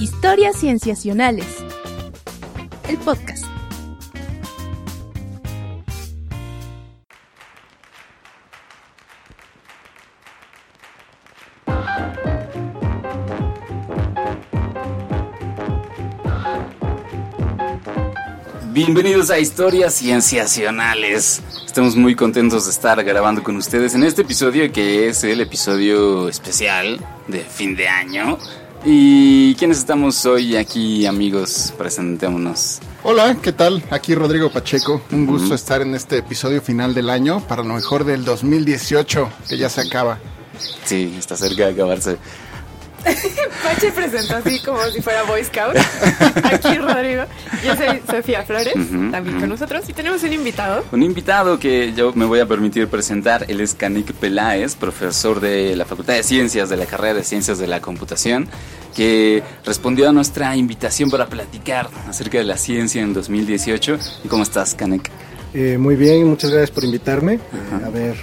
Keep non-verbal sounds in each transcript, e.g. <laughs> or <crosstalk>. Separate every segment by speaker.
Speaker 1: Historias Cienciacionales. El podcast.
Speaker 2: Bienvenidos a Historias Cienciacionales. Estamos muy contentos de estar grabando con ustedes en este episodio que es el episodio especial de fin de año. ¿Y quiénes estamos hoy aquí, amigos? Presentémonos.
Speaker 3: Hola, ¿qué tal? Aquí Rodrigo Pacheco. Un gusto estar en este episodio final del año para lo mejor del 2018, que ya se acaba.
Speaker 2: Sí, está cerca de acabarse. <laughs>
Speaker 4: Pache presentó así como si fuera Boy Scout. <laughs> Aquí Rodrigo. Yo soy Sofía Flores, también con nosotros. Y tenemos un invitado.
Speaker 2: Un invitado que yo me voy a permitir presentar. Él es Canik Peláez, profesor de la Facultad de Ciencias de la carrera de Ciencias de la Computación, que respondió a nuestra invitación para platicar acerca de la ciencia en 2018. ¿Y cómo estás, Canek?
Speaker 5: Eh, muy bien, muchas gracias por invitarme. A ver,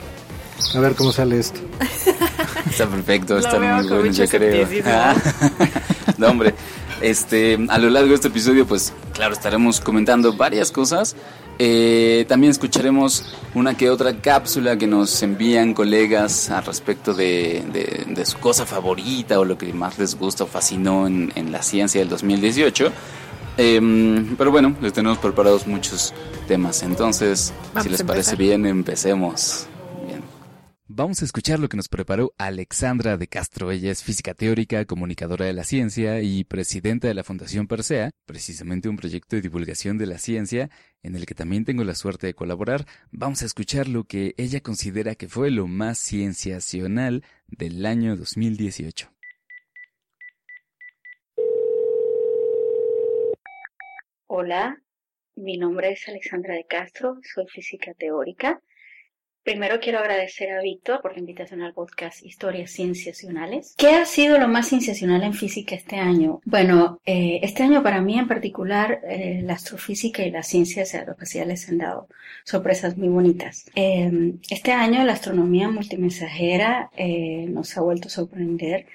Speaker 5: a ver cómo sale esto. <laughs>
Speaker 2: Está perfecto,
Speaker 4: Lo
Speaker 2: está
Speaker 4: veo
Speaker 2: muy bueno, yo creo. Ah, <laughs> no, hombre. Este, a lo largo de este episodio, pues claro, estaremos comentando varias cosas. Eh, también escucharemos una que otra cápsula que nos envían colegas al respecto de, de- de su cosa favorita o lo que más les gusta o fascinó en, en la ciencia del 2018. Em, pero bueno, les tenemos preparados muchos temas. Entonces,
Speaker 4: Vamos
Speaker 2: si les parece bien, empecemos. Vamos a escuchar lo que nos preparó Alexandra de Castro. Ella es física teórica, comunicadora de la ciencia y presidenta de la Fundación Persea, precisamente un proyecto de divulgación de la ciencia en el que también tengo la suerte de colaborar. Vamos a escuchar lo que ella considera que fue lo más cienciacional del año 2018.
Speaker 6: Hola, mi nombre es Alexandra de Castro, soy física teórica. Primero quiero agradecer a Víctor por la invitación al podcast Historias Cienciacionales. ¿Qué ha sido lo más cienciacional en física este año? Bueno, eh, este año para mí en particular eh, la astrofísica y las ciencias aeroespaciales han dado sorpresas muy bonitas. Eh, este año la astronomía multimensajera eh, nos ha vuelto a sorprender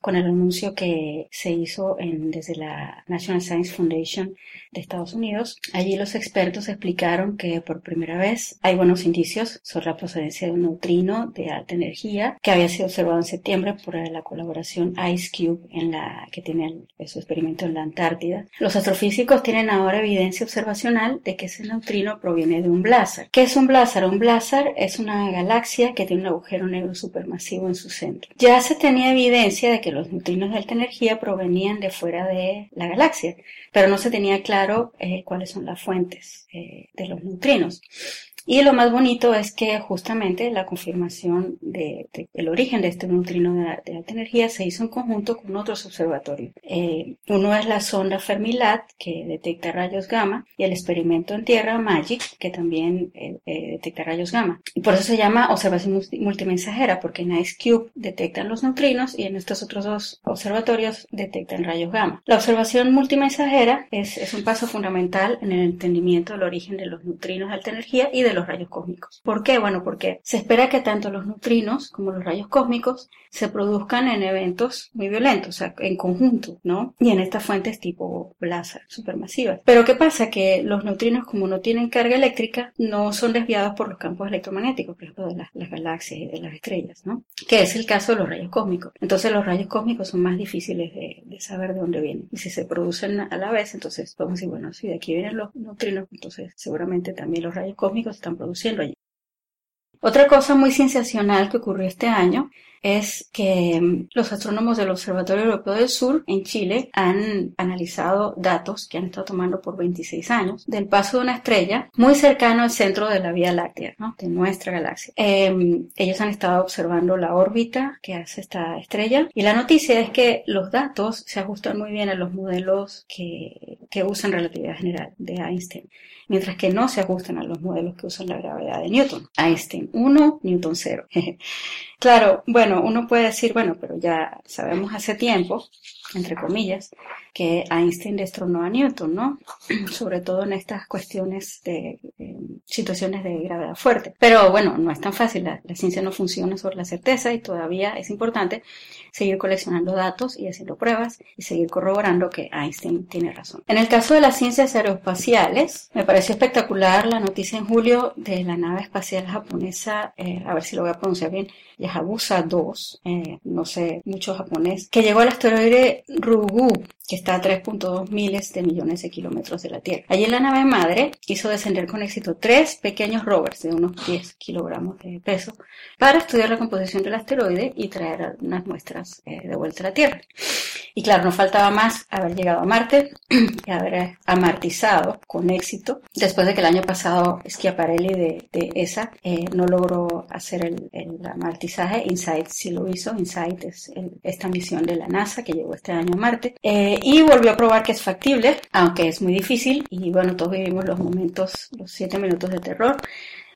Speaker 6: con el anuncio que se hizo desde la National Science Foundation de Estados Unidos. Allí los expertos explicaron que por primera vez hay buenos indicios sobre la procedencia de un neutrino de alta energía que había sido observado en septiembre por la colaboración Ice Cube en la que tiene su experimento en la Antártida. Los astrofísicos tienen ahora evidencia observacional de que ese neutrino proviene de un blazar. ¿Qué es un blazar? Un blazar es una galaxia que tiene un agujero negro supermasivo en su centro. Ya se tenía evidencia de que los neutrinos de alta energía provenían de fuera de la galaxia, pero no se tenía claro eh, cuáles son las fuentes eh, de los neutrinos. Y lo más bonito es que justamente la confirmación de- de- del origen de este neutrino de, de alta energía se hizo en conjunto con otros observatorios. Eh, uno es la sonda Fermilat, que detecta rayos gamma, y el experimento en tierra MAGIC, que también eh, eh, detecta rayos gamma. Y por eso se llama observación multi- multimensajera, porque en IceCube detectan los neutrinos y en estos otros dos observatorios detectan rayos gamma. La observación multimensajera es, es un paso fundamental en el entendimiento del origen de los neutrinos de alta energía y de los rayos cósmicos. ¿Por qué? Bueno, porque se espera que tanto los neutrinos como los rayos cósmicos se produzcan en eventos muy violentos, o sea, en conjunto, ¿no? Y en estas fuentes tipo blazar supermasivas. Pero ¿qué pasa? Que los neutrinos, como no tienen carga eléctrica, no son desviados por los campos electromagnéticos, por ejemplo, de las, las galaxias y de las estrellas, ¿no? Que es el caso de los rayos cósmicos. Entonces los rayos cósmicos son más difíciles de, de saber de dónde vienen. Y si se producen a la vez, entonces podemos decir, bueno, si de aquí vienen los neutrinos, entonces seguramente también los rayos cósmicos se están produciendo allí. Otra cosa muy sensacional que ocurrió este año es que mm, los astrónomos del Observatorio Europeo del Sur en Chile han analizado datos que han estado tomando por 26 años del paso de una estrella muy cercano al centro de la Vía Láctea, de nuestra galaxia. Eh, ellos han estado observando la órbita que hace esta estrella y la noticia es que los datos se ajustan muy bien a los modelos que, que usan relatividad general de Einstein mientras que no se ajustan a los modelos que usan la gravedad de Newton. Einstein 1, Newton 0. <laughs> claro, bueno, uno puede decir, bueno, pero ya sabemos hace tiempo, entre comillas, que Einstein destronó a Newton, ¿no? <clears throat> Sobre todo en estas cuestiones de eh, situaciones de gravedad fuerte. Pero bueno, no es tan fácil, la, la ciencia no funciona sobre la certeza y todavía es importante seguir coleccionando datos y haciendo pruebas y seguir corroborando que Einstein tiene razón. En el caso de las ciencias aeroespaciales, me pareció espectacular la noticia en julio de la nave espacial japonesa, eh, a ver si lo voy a pronunciar bien, Yahabusa 2, eh, no sé mucho japonés, que llegó al asteroide Ryugu, que está a 3.2 miles de millones de kilómetros de la Tierra. Allí la nave madre hizo descender con éxito tres pequeños rovers de unos 10 kilogramos de peso para estudiar la composición del asteroide y traer unas muestras eh, de vuelta a la Tierra. Y claro, no faltaba más haber llegado a Marte <clears throat> y haber amartizado con éxito. Después de que el año pasado Schiaparelli de, ESA eh, no logró hacer el, el, amartizaje, InSight sí lo hizo. InSight es esta misión de la NASA que llegó este año Marte. Eh, y volvió a probar que es factible, aunque es muy difícil. Y bueno, todos vivimos los momentos, los siete minutos de terror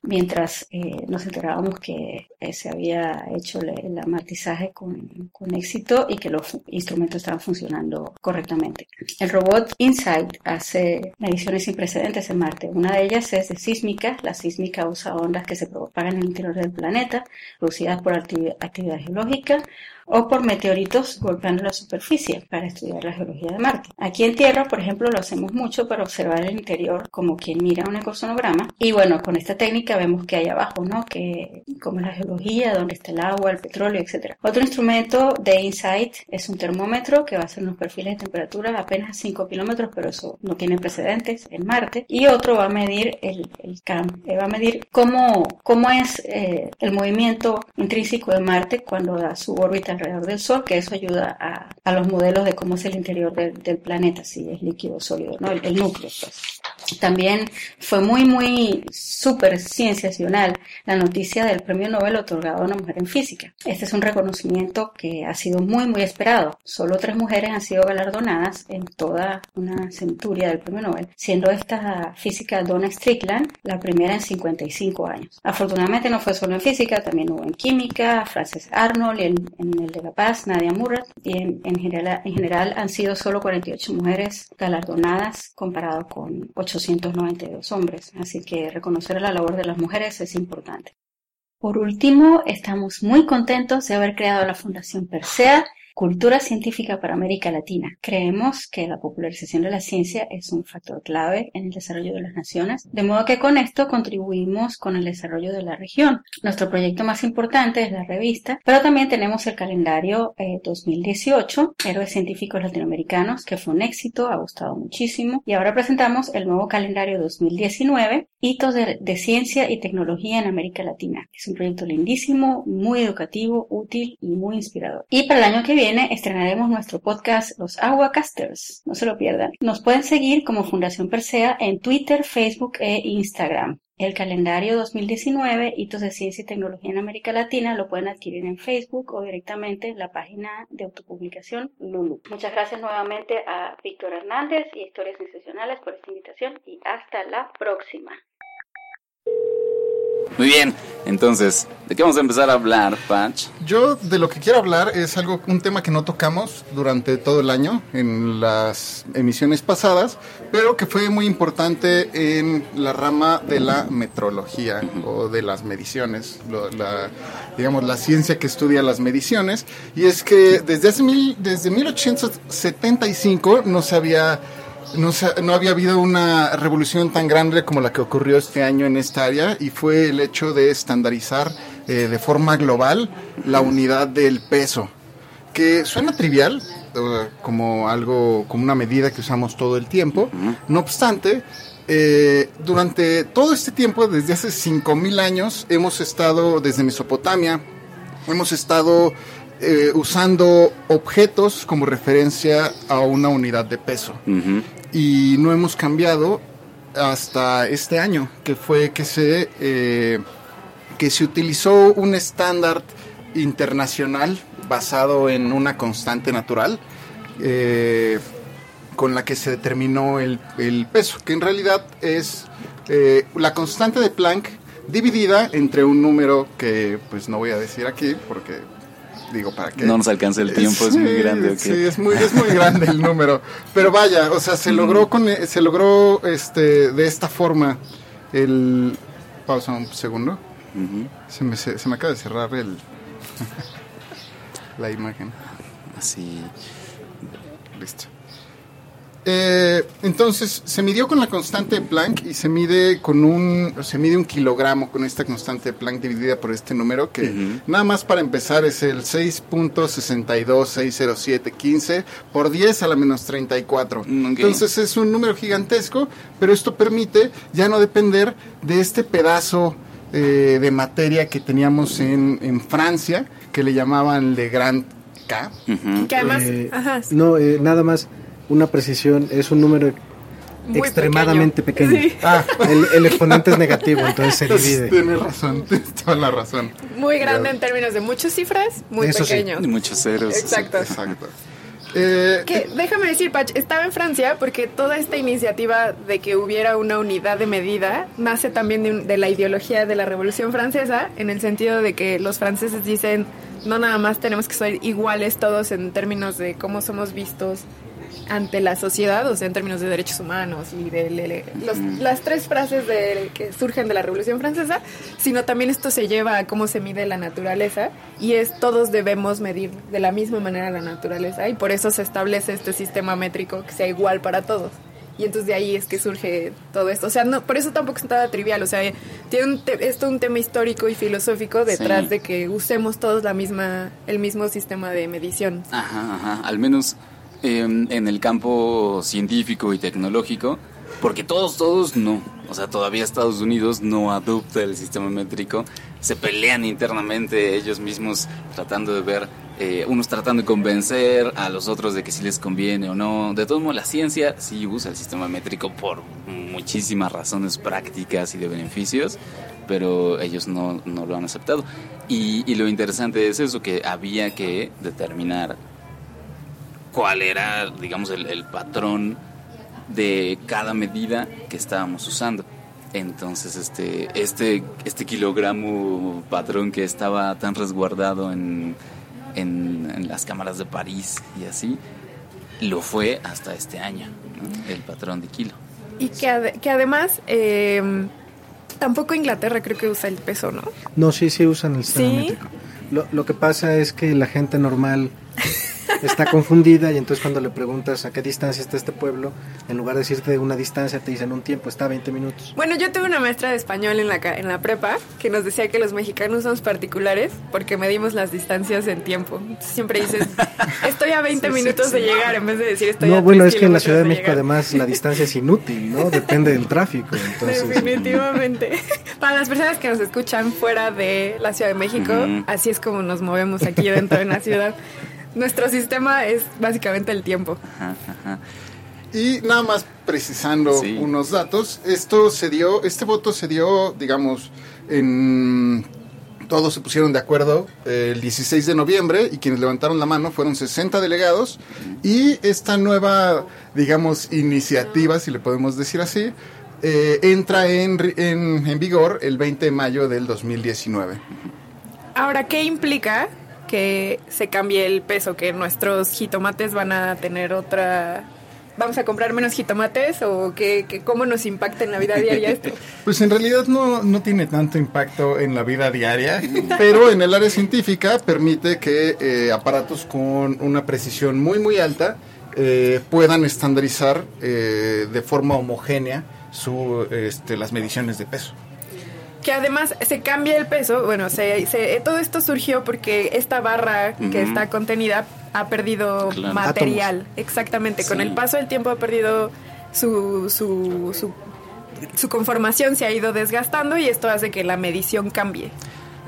Speaker 6: mientras eh, nos enterábamos que eh, se había hecho el, el amartizaje con, con, éxito y que los instrumentos estaban funcionando correctamente. El robot InSight hace mediciones sin precedentes en Marte. Una de ellas es de sísmica. La sísmica usa ondas que se propagan en el interior del planeta, producidas por actividad, actividad geológica o por meteoritos golpeando la superficie para estudiar la geología de Marte. Aquí en Tierra, por ejemplo, lo hacemos mucho para observar el interior como quien mira un ecosonograma. Y bueno, con esta técnica vemos que hay abajo, ¿no? Que como la geología, dónde está el agua, el petróleo, etc. Otro instrumento de InSight es un termómetro que va a hacer unos perfiles de temperatura apenas 5 kilómetros, pero eso no tiene precedentes en Marte. Y otro va a medir el, el CAM, va a medir cómo, cómo es eh, el movimiento intrínseco de Marte cuando da su órbita alrededor del Sol, que eso ayuda a, a los modelos de cómo es el interior del planeta, si es líquido o sólido, ¿no? El, el núcleo, pues. También fue muy, muy súper cienciacional la noticia del premio Nobel otorgado a una mujer en física. Este es un reconocimiento que ha sido muy, muy esperado. Solo tres mujeres han sido galardonadas en toda una centuria del premio Nobel, siendo esta física Donna Strickland la primera en 55 años. Afortunadamente no fue solo en física, también hubo en química, Frances Arnold, y en, el de La Paz, Nadia Murray, y en, general, en general han sido solo 48 mujeres galardonadas comparado con 892 hombres. Así que reconocer la labor de las mujeres es importante. Por último, estamos muy contentos de haber creado la Fundación Persea Cultura científica para América Latina. Creemos que la popularización de la ciencia es un factor clave en el desarrollo de las naciones, de modo que con esto contribuimos con el desarrollo de la región. Nuestro proyecto más importante es la revista, pero también tenemos el calendario eh, 2018, Héroes Científicos Latinoamericanos, que fue un éxito, ha gustado muchísimo, y ahora presentamos el nuevo calendario 2019, Hitos de, de Ciencia y Tecnología en América Latina. Es un proyecto lindísimo, muy educativo, útil y muy inspirador. Y para el año que viene, estrenaremos nuestro podcast Los Aguacasters. No se lo pierdan. Nos pueden seguir como Fundación Persea en Twitter, Facebook e Instagram. El calendario 2019, Hitos de Ciencia y Tecnología en América Latina, lo pueden adquirir en Facebook o directamente en la página de autopublicación Lulu. Muchas gracias nuevamente a Víctor Hernández y Historias Sensacionales por esta invitación y hasta la próxima.
Speaker 2: Muy bien, entonces, ¿de qué vamos a empezar a hablar, Patch?
Speaker 3: Yo de lo que quiero hablar es algo, un tema que no tocamos durante todo el año en las emisiones pasadas, pero que fue muy importante en la rama de la metrología uh -huh. o de las mediciones, lo, la, digamos la ciencia que estudia las mediciones, y es que desde hace mil, desde 1875 no se había no, no, había habido una revolución tan grande como la que ocurrió este año en esta área y fue el hecho de estandarizar eh, de forma global la unidad del peso, que suena trivial, uh, como algo, como una medida que usamos todo el tiempo, no obstante, eh, durante todo este tiempo, desde hace 5.000 años, hemos estado desde Mesopotamia, hemos estado eh, usando objetos como referencia a una unidad de peso. Uh -huh. Y no hemos cambiado hasta este año, que fue que se, eh, que se utilizó un estándar internacional basado en una constante natural. Eh, con la que se determinó el, el, peso, que en realidad es eh, la constante de Planck dividida entre un número que pues no voy a decir aquí porque digo, ¿para qué?
Speaker 2: No nos alcanza el tiempo, es muy grande.
Speaker 3: Sí, es muy, es muy grande el número. Pero vaya, o sea, se logró con, se logró este de esta forma el pausa un segundo. Se me, se, se me acaba de cerrar el <laughs> la imagen.
Speaker 2: Así.
Speaker 3: Listo. Eh, entonces se midió con la constante de Planck y se mide con un se mide un kilogramo con esta constante de Planck dividida por este número que nada más para empezar es el 6.6260715 por 10 a la menos 34.
Speaker 2: Mm, ok.
Speaker 3: Entonces es un número gigantesco, pero esto permite ya no depender de este pedazo eh, de materia que teníamos en, en Francia que le llamaban Le Grand K.
Speaker 4: Que además,
Speaker 5: Eh,
Speaker 4: ajá, sí,
Speaker 5: No, eh, nada más una precisión, es un número
Speaker 4: muy
Speaker 5: extremadamente pequeño.
Speaker 4: Sí,
Speaker 3: Ah,
Speaker 5: El, el exponente es negativo, entonces se divide.
Speaker 3: Tienes razón, tienes toda la razón.
Speaker 4: muy grande en términos de muchas cifras, muy
Speaker 5: Eso sí.
Speaker 4: pequeño.
Speaker 2: Y muchos ceros.
Speaker 4: Exacto.
Speaker 3: Exacto. Eh,
Speaker 4: Que déjame decir, Pach, estaba en Francia porque toda esta iniciativa de que hubiera una unidad de medida nace también de, un- de la ideología de la Revolución Francesa, en el sentido de que los franceses dicen no nada más tenemos que ser iguales todos en términos de cómo somos vistos ante la sociedad, o sea, en términos de derechos humanos y de le- le- los- las tres frases de- que surgen de la Revolución Francesa, sino también esto se lleva a cómo se mide la naturaleza y es todos debemos medir de la misma manera la naturaleza y por eso se establece este sistema métrico que sea igual para todos. Y entonces de ahí es que surge todo esto. O sea, no, por eso tampoco es nada trivial. O sea, tiene un te- esto un tema histórico y filosófico detrás
Speaker 2: Sí.
Speaker 4: de que usemos todos la misma, el mismo sistema de medición.
Speaker 2: Ajá, ajá. Al menos eh, en el campo científico y tecnológico, porque todos, todos no. O sea, todavía Estados Unidos no adopta el sistema métrico. Se pelean internamente ellos mismos tratando de ver, eh, unos tratando de convencer a los otros de que si les conviene o no. De todos modos, la ciencia sí usa el sistema métrico por muchísimas razones prácticas y de beneficios, pero ellos no, no lo han aceptado. Y lo interesante es eso, que había que determinar cuál era, digamos, el, el patrón de cada medida que estábamos usando. Entonces, este, este, este kilogramo patrón que estaba tan resguardado en, en, en las cámaras de París y así, lo fue hasta este año, ¿no? el patrón de kilo.
Speaker 4: Y que, ade- que además, eh, tampoco Inglaterra creo que usa el peso, ¿no?
Speaker 5: No, sí, sí usan el sistema
Speaker 4: ¿Sí?
Speaker 5: métrico. Lo, lo que pasa es que la gente normal está confundida y entonces cuando le preguntas a qué distancia está este pueblo, en lugar de decirte una distancia, te dicen un tiempo, está a 20 minutos.
Speaker 4: Bueno, yo tuve una maestra de español en la, en la prepa que nos decía que los mexicanos somos particulares porque medimos las distancias en tiempo. Entonces, siempre dices, <laughs> estoy a 20 minutos de llegar en vez de decir estoy a
Speaker 5: No, bueno,
Speaker 4: tres
Speaker 5: es que en la Ciudad de México
Speaker 4: llegar.
Speaker 5: además la distancia es inútil, ¿no? Depende del tráfico. Entonces,
Speaker 4: Definitivamente. <laughs> Para las personas que nos escuchan fuera de la Ciudad de México, así es como nos movemos aquí dentro de la ciudad. Nuestro sistema es básicamente el tiempo.
Speaker 2: Ajá, ajá.
Speaker 3: Y nada más precisando
Speaker 2: Sí.
Speaker 3: unos datos, esto se dio, este voto se dio, digamos, en todos se pusieron de acuerdo eh, el 16 de noviembre y quienes levantaron la mano fueron 60 delegados y esta nueva, digamos, iniciativa, si le podemos decir así, eh, entra en, ri- en, en vigor el 20 de mayo del 2019.
Speaker 4: Ahora, ¿qué implica que se cambie el peso? Que nuestros jitomates van a tener otra... ¿Vamos a comprar menos jitomates o que, que cómo nos impacta en la vida diaria esto? <laughs>
Speaker 3: Pues en realidad no, no tiene tanto impacto en la vida diaria, <laughs> pero en el área científica permite que eh, aparatos con una precisión muy muy alta eh, puedan estandarizar eh, de forma homogénea su, este, las mediciones de peso.
Speaker 4: Que además se cambia el peso, bueno, se, se- todo esto surgió porque esta barra que está contenida ha perdido
Speaker 2: Claro.
Speaker 4: material, exactamente, con el paso del tiempo ha perdido su, su, su, su conformación, se ha ido desgastando y esto hace que la medición cambie.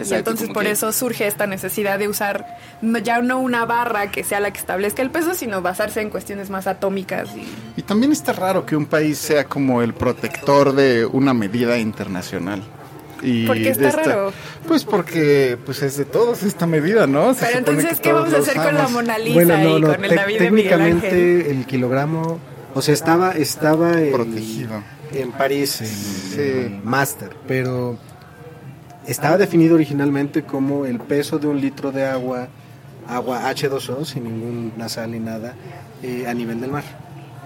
Speaker 4: y entonces por
Speaker 2: que-
Speaker 4: eso surge esta necesidad de usar no- ya no una barra que sea la que establezca el peso, sino basarse en cuestiones más atómicas. Y,
Speaker 3: Y también está raro que un país sea como el protector de una medida internacional. Y
Speaker 4: ¿Por qué está
Speaker 3: esta-
Speaker 4: raro?
Speaker 3: Pues porque pues es de todos esta medida, ¿no? Se
Speaker 4: Pero entonces,
Speaker 3: que
Speaker 4: ¿qué vamos a hacer con la. Mona Lisa
Speaker 5: bueno, no,
Speaker 4: y
Speaker 5: no,
Speaker 4: con el David de Miguel Ángel?
Speaker 5: técnicamente el kilogramo, o sea, estaba, estaba en,
Speaker 3: Protegido.
Speaker 5: en París, en,
Speaker 3: Sí.
Speaker 5: en Master, pero estaba definido originalmente como el peso de un litro de agua agua H2O sin ningún nasal ni nada eh, a nivel del mar.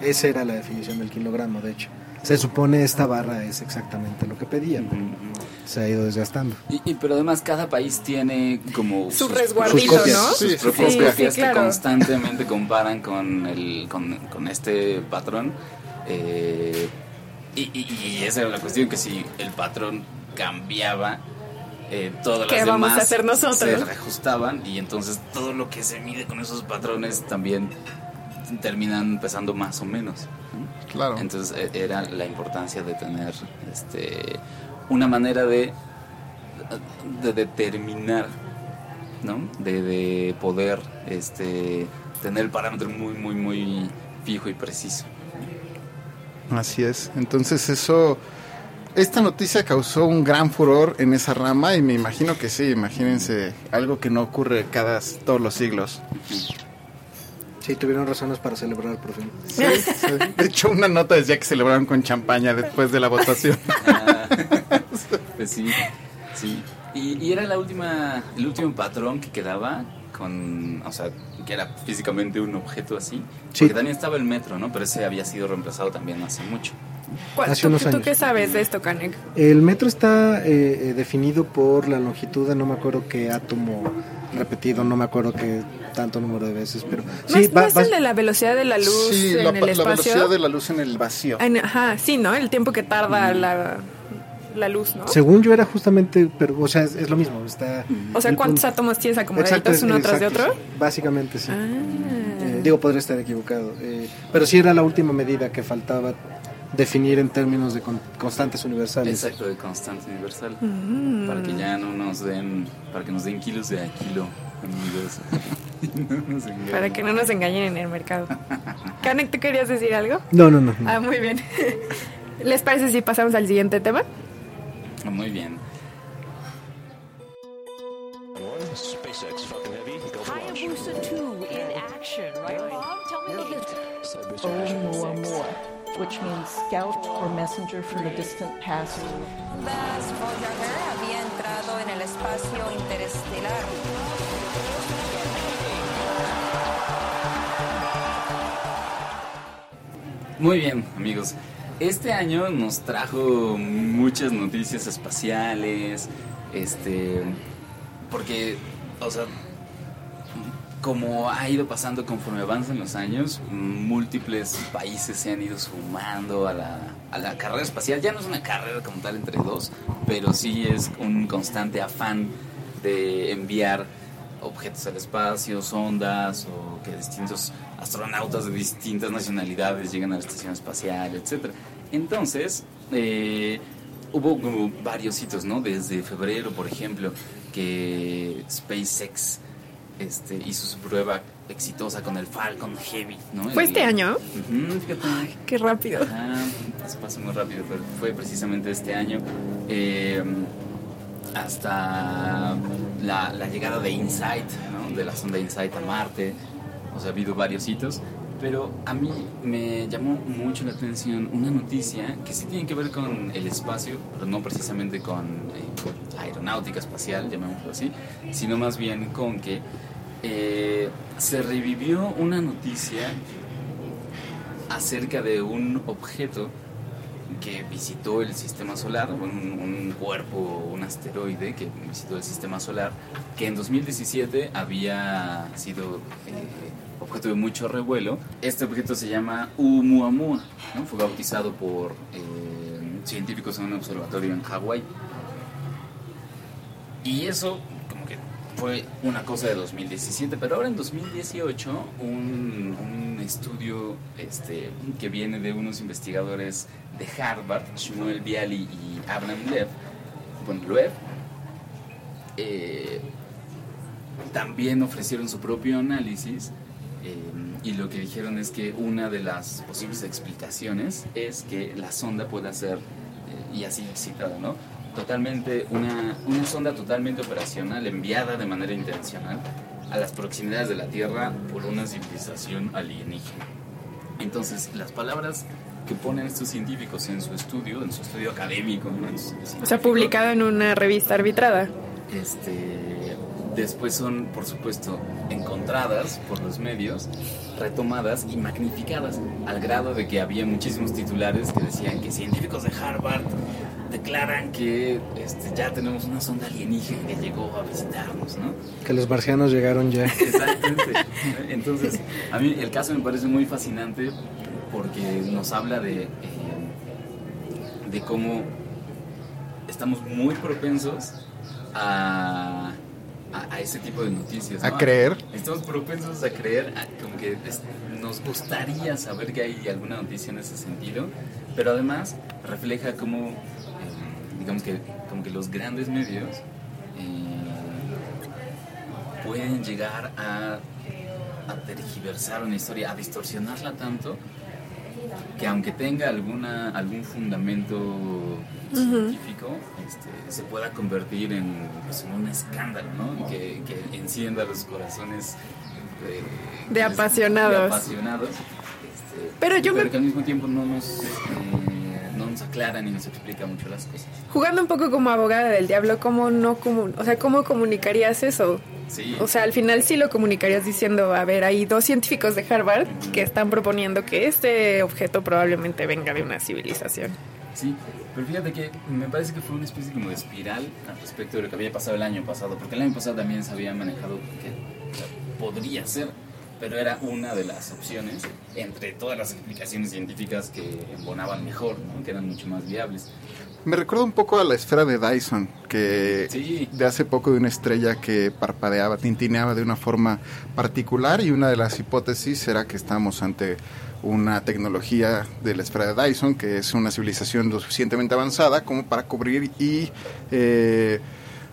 Speaker 5: Esa era la definición del kilogramo, de hecho. Se supone esta barra es exactamente lo que pedían, se ha ido desgastando.
Speaker 2: Y, y- pero además cada país tiene como
Speaker 4: Su
Speaker 2: sus
Speaker 4: resguardito,
Speaker 5: sus copias.
Speaker 4: ¿no?
Speaker 2: sus
Speaker 3: Sí,
Speaker 2: propias
Speaker 4: sí,
Speaker 2: copias
Speaker 4: sí, claro.
Speaker 2: que constantemente comparan con el con, con este patrón Eh, y, y- y esa era la cuestión que si el patrón cambiaba eh, todas
Speaker 4: ¿Qué
Speaker 2: las
Speaker 4: vamos
Speaker 2: demás
Speaker 4: a hacer nosotros?
Speaker 2: se reajustaban y entonces todo lo que se mide con esos patrones también terminan pesando más o menos ¿no?
Speaker 3: Claro.
Speaker 2: Entonces e- era la importancia de tener este una manera de, de determinar, ¿no? De, de poder este tener el parámetro muy muy muy fijo y preciso.
Speaker 3: Así es. Entonces eso, esta noticia causó un gran furor en esa rama y me imagino que sí, imagínense algo que no ocurre cada todos los siglos.
Speaker 5: Sí, tuvieron razones para celebrar por fin.
Speaker 3: Sí, sí. <laughs> De hecho, una nota decía que celebraron con champaña después de la votación. <laughs>
Speaker 2: Ah, pues sí, sí. Y, y era la última, el último patrón que quedaba con, o sea, que era físicamente un objeto así.
Speaker 5: Sí.
Speaker 2: Porque también estaba el metro, ¿no? Pero ese había sido reemplazado también hace mucho.
Speaker 4: ¿Cuál-
Speaker 5: Hace
Speaker 4: tú,
Speaker 5: unos
Speaker 4: tú
Speaker 5: años.
Speaker 4: qué sabes de esto, Canek?
Speaker 5: El metro está eh, eh, definido por la longitud de no me acuerdo qué átomo repetido, no me acuerdo qué tanto número de veces, pero
Speaker 4: ¿No,
Speaker 5: sí,
Speaker 4: es,
Speaker 5: va-
Speaker 4: el de la velocidad de la luz
Speaker 3: sí,
Speaker 4: en
Speaker 3: la,
Speaker 4: el
Speaker 3: la
Speaker 4: espacio?
Speaker 3: velocidad de la luz en el vacío.
Speaker 4: En- ajá, sí, ¿no? El tiempo que tarda la, la luz, ¿no?
Speaker 5: según yo era justamente, pero o sea, es, es lo mismo, está
Speaker 4: O sea, ¿cuántos
Speaker 5: punto-
Speaker 4: átomos tienes acomodaditos uno tras de otro?
Speaker 5: sí. Básicamente sí.
Speaker 4: Ah.
Speaker 5: Eh, digo, podría estar equivocado. eh, pero sí era la última medida que faltaba definir en términos de con- constantes universales.
Speaker 2: Exacto, de constante universal.
Speaker 4: Mm.
Speaker 2: Para que ya no nos den, para que nos den kilos de a kilo, amigos. <laughs> No.
Speaker 4: Para que no nos engañen en el mercado. <laughs> Canek, ¿tú querías decir algo?
Speaker 5: No, no, no. no.
Speaker 4: Ah, muy bien. <laughs> ¿Les parece si pasamos al siguiente tema?
Speaker 2: Ah, Muy bien.
Speaker 7: Which means scout or messenger from the distant past.
Speaker 8: Voyager había entrado en el espacio interestelar.
Speaker 2: Muy bien, amigos. Este año nos trajo muchas noticias espaciales, este, porque, o sea, como ha ido pasando conforme avanzan los años, múltiples países se han ido sumando a la, a la carrera espacial. Ya no es una carrera como tal entre dos, pero sí es un constante afán de enviar objetos al espacio, sondas o que distintos astronautas de distintas nacionalidades lleguen a la estación espacial, etc. Entonces, eh, hubo varios hitos, ¿no? Desde febrero, por ejemplo, que SpaceX este, hizo su prueba exitosa con el Falcon Heavy, ¿no?
Speaker 4: ¿Fue
Speaker 2: El-
Speaker 4: este año?
Speaker 2: Ujú, fíjate.
Speaker 4: Qué rápido.
Speaker 2: Pasa, pasa muy rápido, pero fue precisamente este año. eh, hasta la, la llegada de InSight, ¿no? de la sonda InSight a Marte. O sea, ha habido varios hitos. Pero a mí me llamó mucho la atención una noticia que sí tiene que ver con el espacio, pero no precisamente con eh, aeronáutica espacial, llamémoslo así, sino más bien con que eh, se revivió una noticia acerca de un objeto que visitó el sistema solar, un, un cuerpo, un asteroide que visitó el sistema solar, que en 2017 había sido eh, objeto de mucho revuelo. Este objeto se llama Oumuamua, ¿no? fue bautizado por eh, científicos en un observatorio en Hawái. Y eso como que fue una cosa de 2017, pero ahora en 2018 un, estudio este, que viene de unos investigadores de Harvard, Shmuel Bialy y Abraham Lev, bueno, Loeb, eh, también ofrecieron su propio análisis eh, y lo que dijeron es que una de las posibles explicaciones es que la sonda pueda ser, eh, y así citado, ¿no? Totalmente, una, una sonda totalmente operacional enviada de manera intencional a las proximidades de la Tierra por una civilización alienígena. Entonces, las palabras que ponen estos científicos en su estudio, en su estudio académico, ¿no? En su
Speaker 4: O sea, publicado en una revista arbitrada.
Speaker 2: este después son, por supuesto, encontradas por los medios, retomadas y magnificadas, al grado de que había muchísimos titulares que decían que científicos de Harvard declaran que este, ya tenemos una sonda alienígena que llegó a visitarnos, ¿no?
Speaker 5: Que los marcianos llegaron ya. <laughs>
Speaker 2: Exactamente. Entonces, a mí el caso me parece muy fascinante porque nos habla de, eh, de cómo estamos muy propensos a, a, a ese tipo de noticias.
Speaker 3: A
Speaker 2: ¿no?
Speaker 3: creer.
Speaker 2: Estamos propensos a creer, a- como que es- nos gustaría saber que hay alguna noticia en ese sentido, pero además refleja cómo, eh, digamos que, como que los grandes medios eh, pueden llegar a, a tergiversar una historia, a distorsionarla tanto que aunque tenga alguna algún fundamento científico, este, se pueda convertir en, pues, en un escándalo, ¿no? Que, que encienda los corazones de,
Speaker 4: De apasionados.
Speaker 2: de apasionados, este,
Speaker 4: Pero yo me-
Speaker 2: que al mismo tiempo no nos, eh, no nos aclara ni nos explica mucho las cosas.
Speaker 4: Jugando un poco como abogada del diablo, ¿cómo no comu- o sea, cómo comunicarías eso?
Speaker 2: Sí.
Speaker 4: O sea, al final sí lo comunicarías diciendo, a ver, hay dos científicos de Harvard que están proponiendo que este objeto probablemente venga de una civilización.
Speaker 2: Sí, pero fíjate que me parece que fue una especie como de espiral al respecto de lo que había pasado el año pasado, porque el año pasado también se había manejado que podría ser, pero era una de las opciones entre todas las explicaciones científicas que embonaban mejor, ¿no? que eran mucho más viables.
Speaker 3: Me recuerda un poco a la esfera de Dyson, que
Speaker 2: Sí.
Speaker 3: de hace poco de una estrella que parpadeaba, tintineaba de una forma particular y una de las hipótesis era que estamos ante una tecnología de la esfera de Dyson, que es una civilización lo suficientemente avanzada como para cubrir y eh,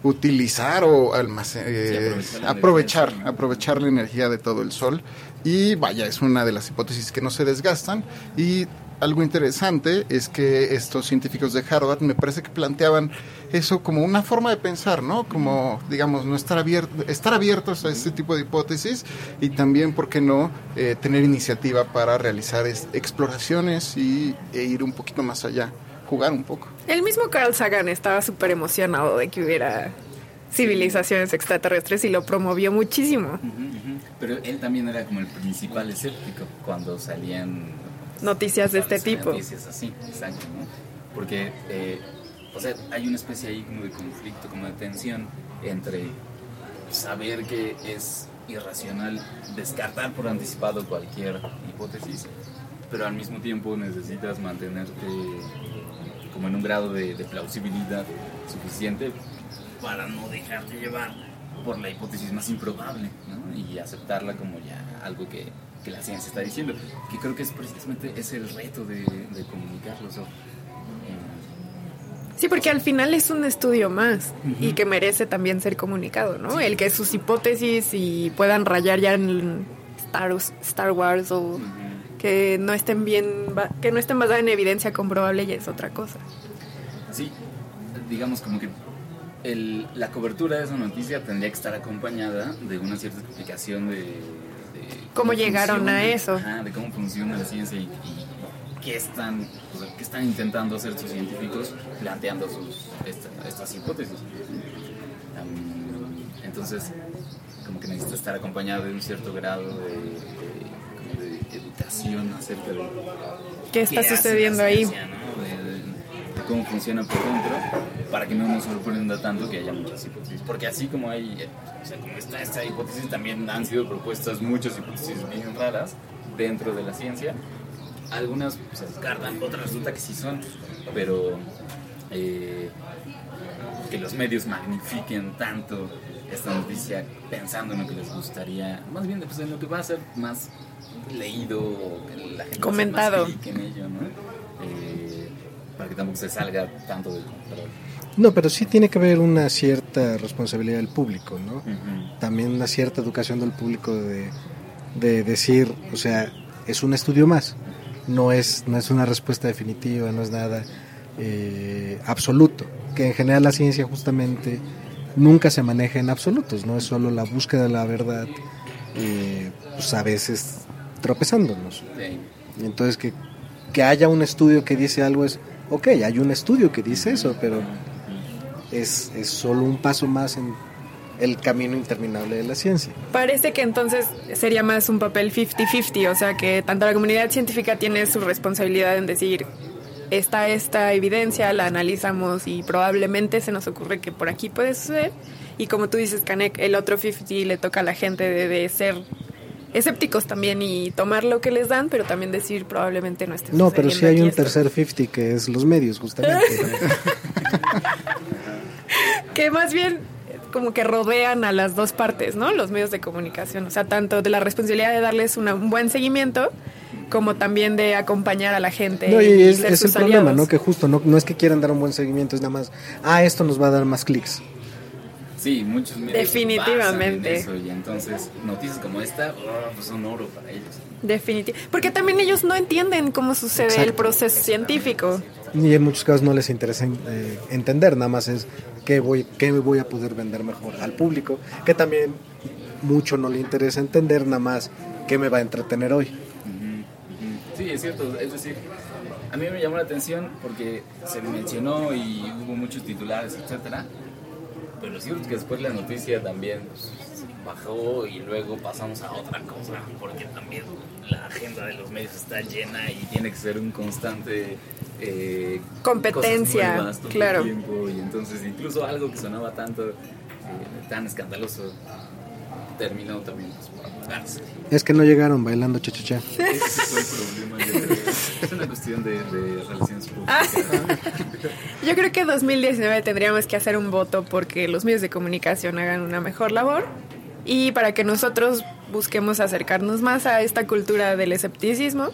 Speaker 3: utilizar o eh,
Speaker 2: aprovechar la
Speaker 3: aprovechar,
Speaker 2: sol.
Speaker 3: aprovechar la energía de todo el sol. Y vaya, es una de las hipótesis que no se desgastan. Y algo interesante es que estos científicos de Harvard me parece que planteaban eso como una forma de pensar, ¿no? Como, digamos, no estar, abierto, estar abiertos a este tipo de hipótesis y también, ¿por qué no?, eh, tener iniciativa para realizar es- exploraciones y, e ir un poquito más allá, jugar un poco.
Speaker 4: El mismo Carl Sagan estaba súper emocionado de que hubiera civilizaciones extraterrestres y lo promovió muchísimo.
Speaker 2: Pero él también era como el principal escéptico cuando salían
Speaker 4: Noticias de este tipo.
Speaker 2: Noticias así, exacto, ¿no? Porque, eh, o sea, hay una especie ahí como de conflicto, como de tensión entre saber que es irracional descartar por anticipado cualquier hipótesis, pero al mismo tiempo necesitas mantenerte como en un grado de, plausibilidad suficiente para no dejarte llevar por la hipótesis más improbable ¿no? y aceptarla como ya algo que, que la ciencia está diciendo, que creo que es precisamente es el reto de, de comunicarlo.
Speaker 4: Sí, porque al final es un estudio más y que merece también ser comunicado, ¿no? El que sus hipótesis y puedan rayar ya en Star, Star Wars o que no estén bien, que no estén basadas en evidencia comprobable ya es otra cosa.
Speaker 2: Sí, digamos como que el- la cobertura de esa noticia tendría que estar acompañada de una cierta explicación de, de
Speaker 4: ¿Cómo llegaron a eso?
Speaker 2: ajá, de cómo funciona la ciencia y, y qué están, o sea, qué están intentando hacer sus científicos planteando sus, esta- estas hipótesis. Am, entonces, como que necesita estar acompañado de un cierto grado de, de- de educación acerca de
Speaker 4: ¿Qué está
Speaker 2: la
Speaker 4: sucediendo ahí?
Speaker 2: ciencia, ¿no? De, de- de cómo funciona por dentro, para que no nos sorprenda tanto que haya muchas hipótesis. Porque así como hay, eh, o sea, como está esta hipótesis, también han sido propuestas muchas hipótesis bien raras dentro de la ciencia. Algunas se descartan, otras resulta que sí son, pero eh, que los medios magnifiquen tanto esta noticia pensando en lo que les gustaría, más bien pues, en lo que va a ser más leído o que la gente
Speaker 4: Comentado.
Speaker 2: Eh, para que tampoco se salga tanto del control.
Speaker 5: No, pero sí tiene que haber una cierta responsabilidad del público, ¿no? También una cierta educación del público de, de decir, o sea, es un estudio más, no es, no es una respuesta definitiva, no es nada eh, absoluto, que en general la ciencia justamente nunca se maneja en absolutos, no es solo la búsqueda de la verdad, eh, pues a veces tropezándonos. Entonces, que, que haya un estudio que dice algo es, ok, hay un estudio que dice eso, pero es, es solo un paso más en, el camino interminable de la ciencia.
Speaker 4: Parece que entonces sería más un papel 50-50, o sea que tanto la comunidad científica tiene su responsabilidad en decir, está esta evidencia, la analizamos y probablemente se nos ocurre que por aquí puede suceder. Y como tú dices, Canek, el otro 50 le toca a la gente de, de ser escépticos también y tomar lo que les dan, pero también decir probablemente no esté
Speaker 5: No, pero sí hay un
Speaker 4: esto.
Speaker 5: tercer 50 que es los medios, justamente. <laughs>
Speaker 4: que más bien como que rodean a las dos partes, ¿no? Los medios de comunicación, o sea, tanto de la responsabilidad de darles una- un buen seguimiento como también de acompañar a la gente
Speaker 5: No,
Speaker 4: y,
Speaker 5: y es, el problema,
Speaker 4: aliados.
Speaker 5: ¿no? Que justo no, no es que quieran dar un buen seguimiento, es nada más, ah, esto nos va a dar más clics.
Speaker 2: Sí, muchos medios
Speaker 4: Definitivamente.
Speaker 2: basan en eso, y entonces noticias como esta oh, pues son oro para ellos.
Speaker 4: Definitivo. Porque también ellos no entienden cómo sucede el proceso científico.
Speaker 5: Y en muchos casos no les interesa eh, entender, nada más es qué voy, qué voy a poder vender mejor al público, que también mucho no le interesa entender, nada más qué me va a entretener hoy.
Speaker 2: Sí, es cierto. Es decir, a mí me llamó la atención porque se mencionó y hubo muchos titulares, etcétera. Pero es cierto que después la noticia también bajó y luego pasamos a otra cosa porque también la agenda de los medios está llena y tiene que ser un constante eh,
Speaker 4: Competencia,
Speaker 2: cosas nuevas todo el
Speaker 4: claro.
Speaker 2: tiempo. y entonces incluso algo que sonaba tanto eh, tan escandaloso terminó también pues, por apagarse.
Speaker 5: Es que no llegaron bailando cha-cha-cha.
Speaker 2: Ese fue el problema, yo creo. Es una cuestión de, de relaciones públicas.
Speaker 4: Yo creo que 2019 tendríamos que hacer un voto porque los medios de comunicación hagan una mejor labor y para que nosotros busquemos acercarnos más a esta cultura del escepticismo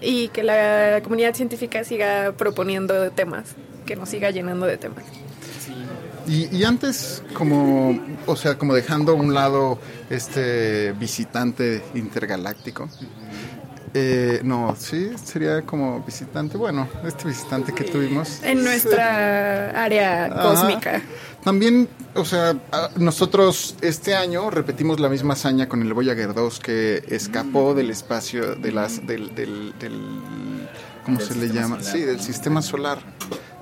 Speaker 4: y que la comunidad científica siga proponiendo temas, que nos siga llenando de temas.
Speaker 3: Y, y antes, como, o sea, como dejando a un lado este visitante intergaláctico. Eh, no, sí, sería como visitante. Bueno, este visitante que tuvimos.
Speaker 4: En nuestra área
Speaker 3: Ajá.
Speaker 4: cósmica.
Speaker 3: También, o sea, nosotros este año repetimos la misma hazaña con el Voyager 2 que escapó del espacio, de las, del, del, del- ¿cómo
Speaker 2: Del
Speaker 3: se le llama?
Speaker 2: solar.
Speaker 3: Sí, del sistema solar.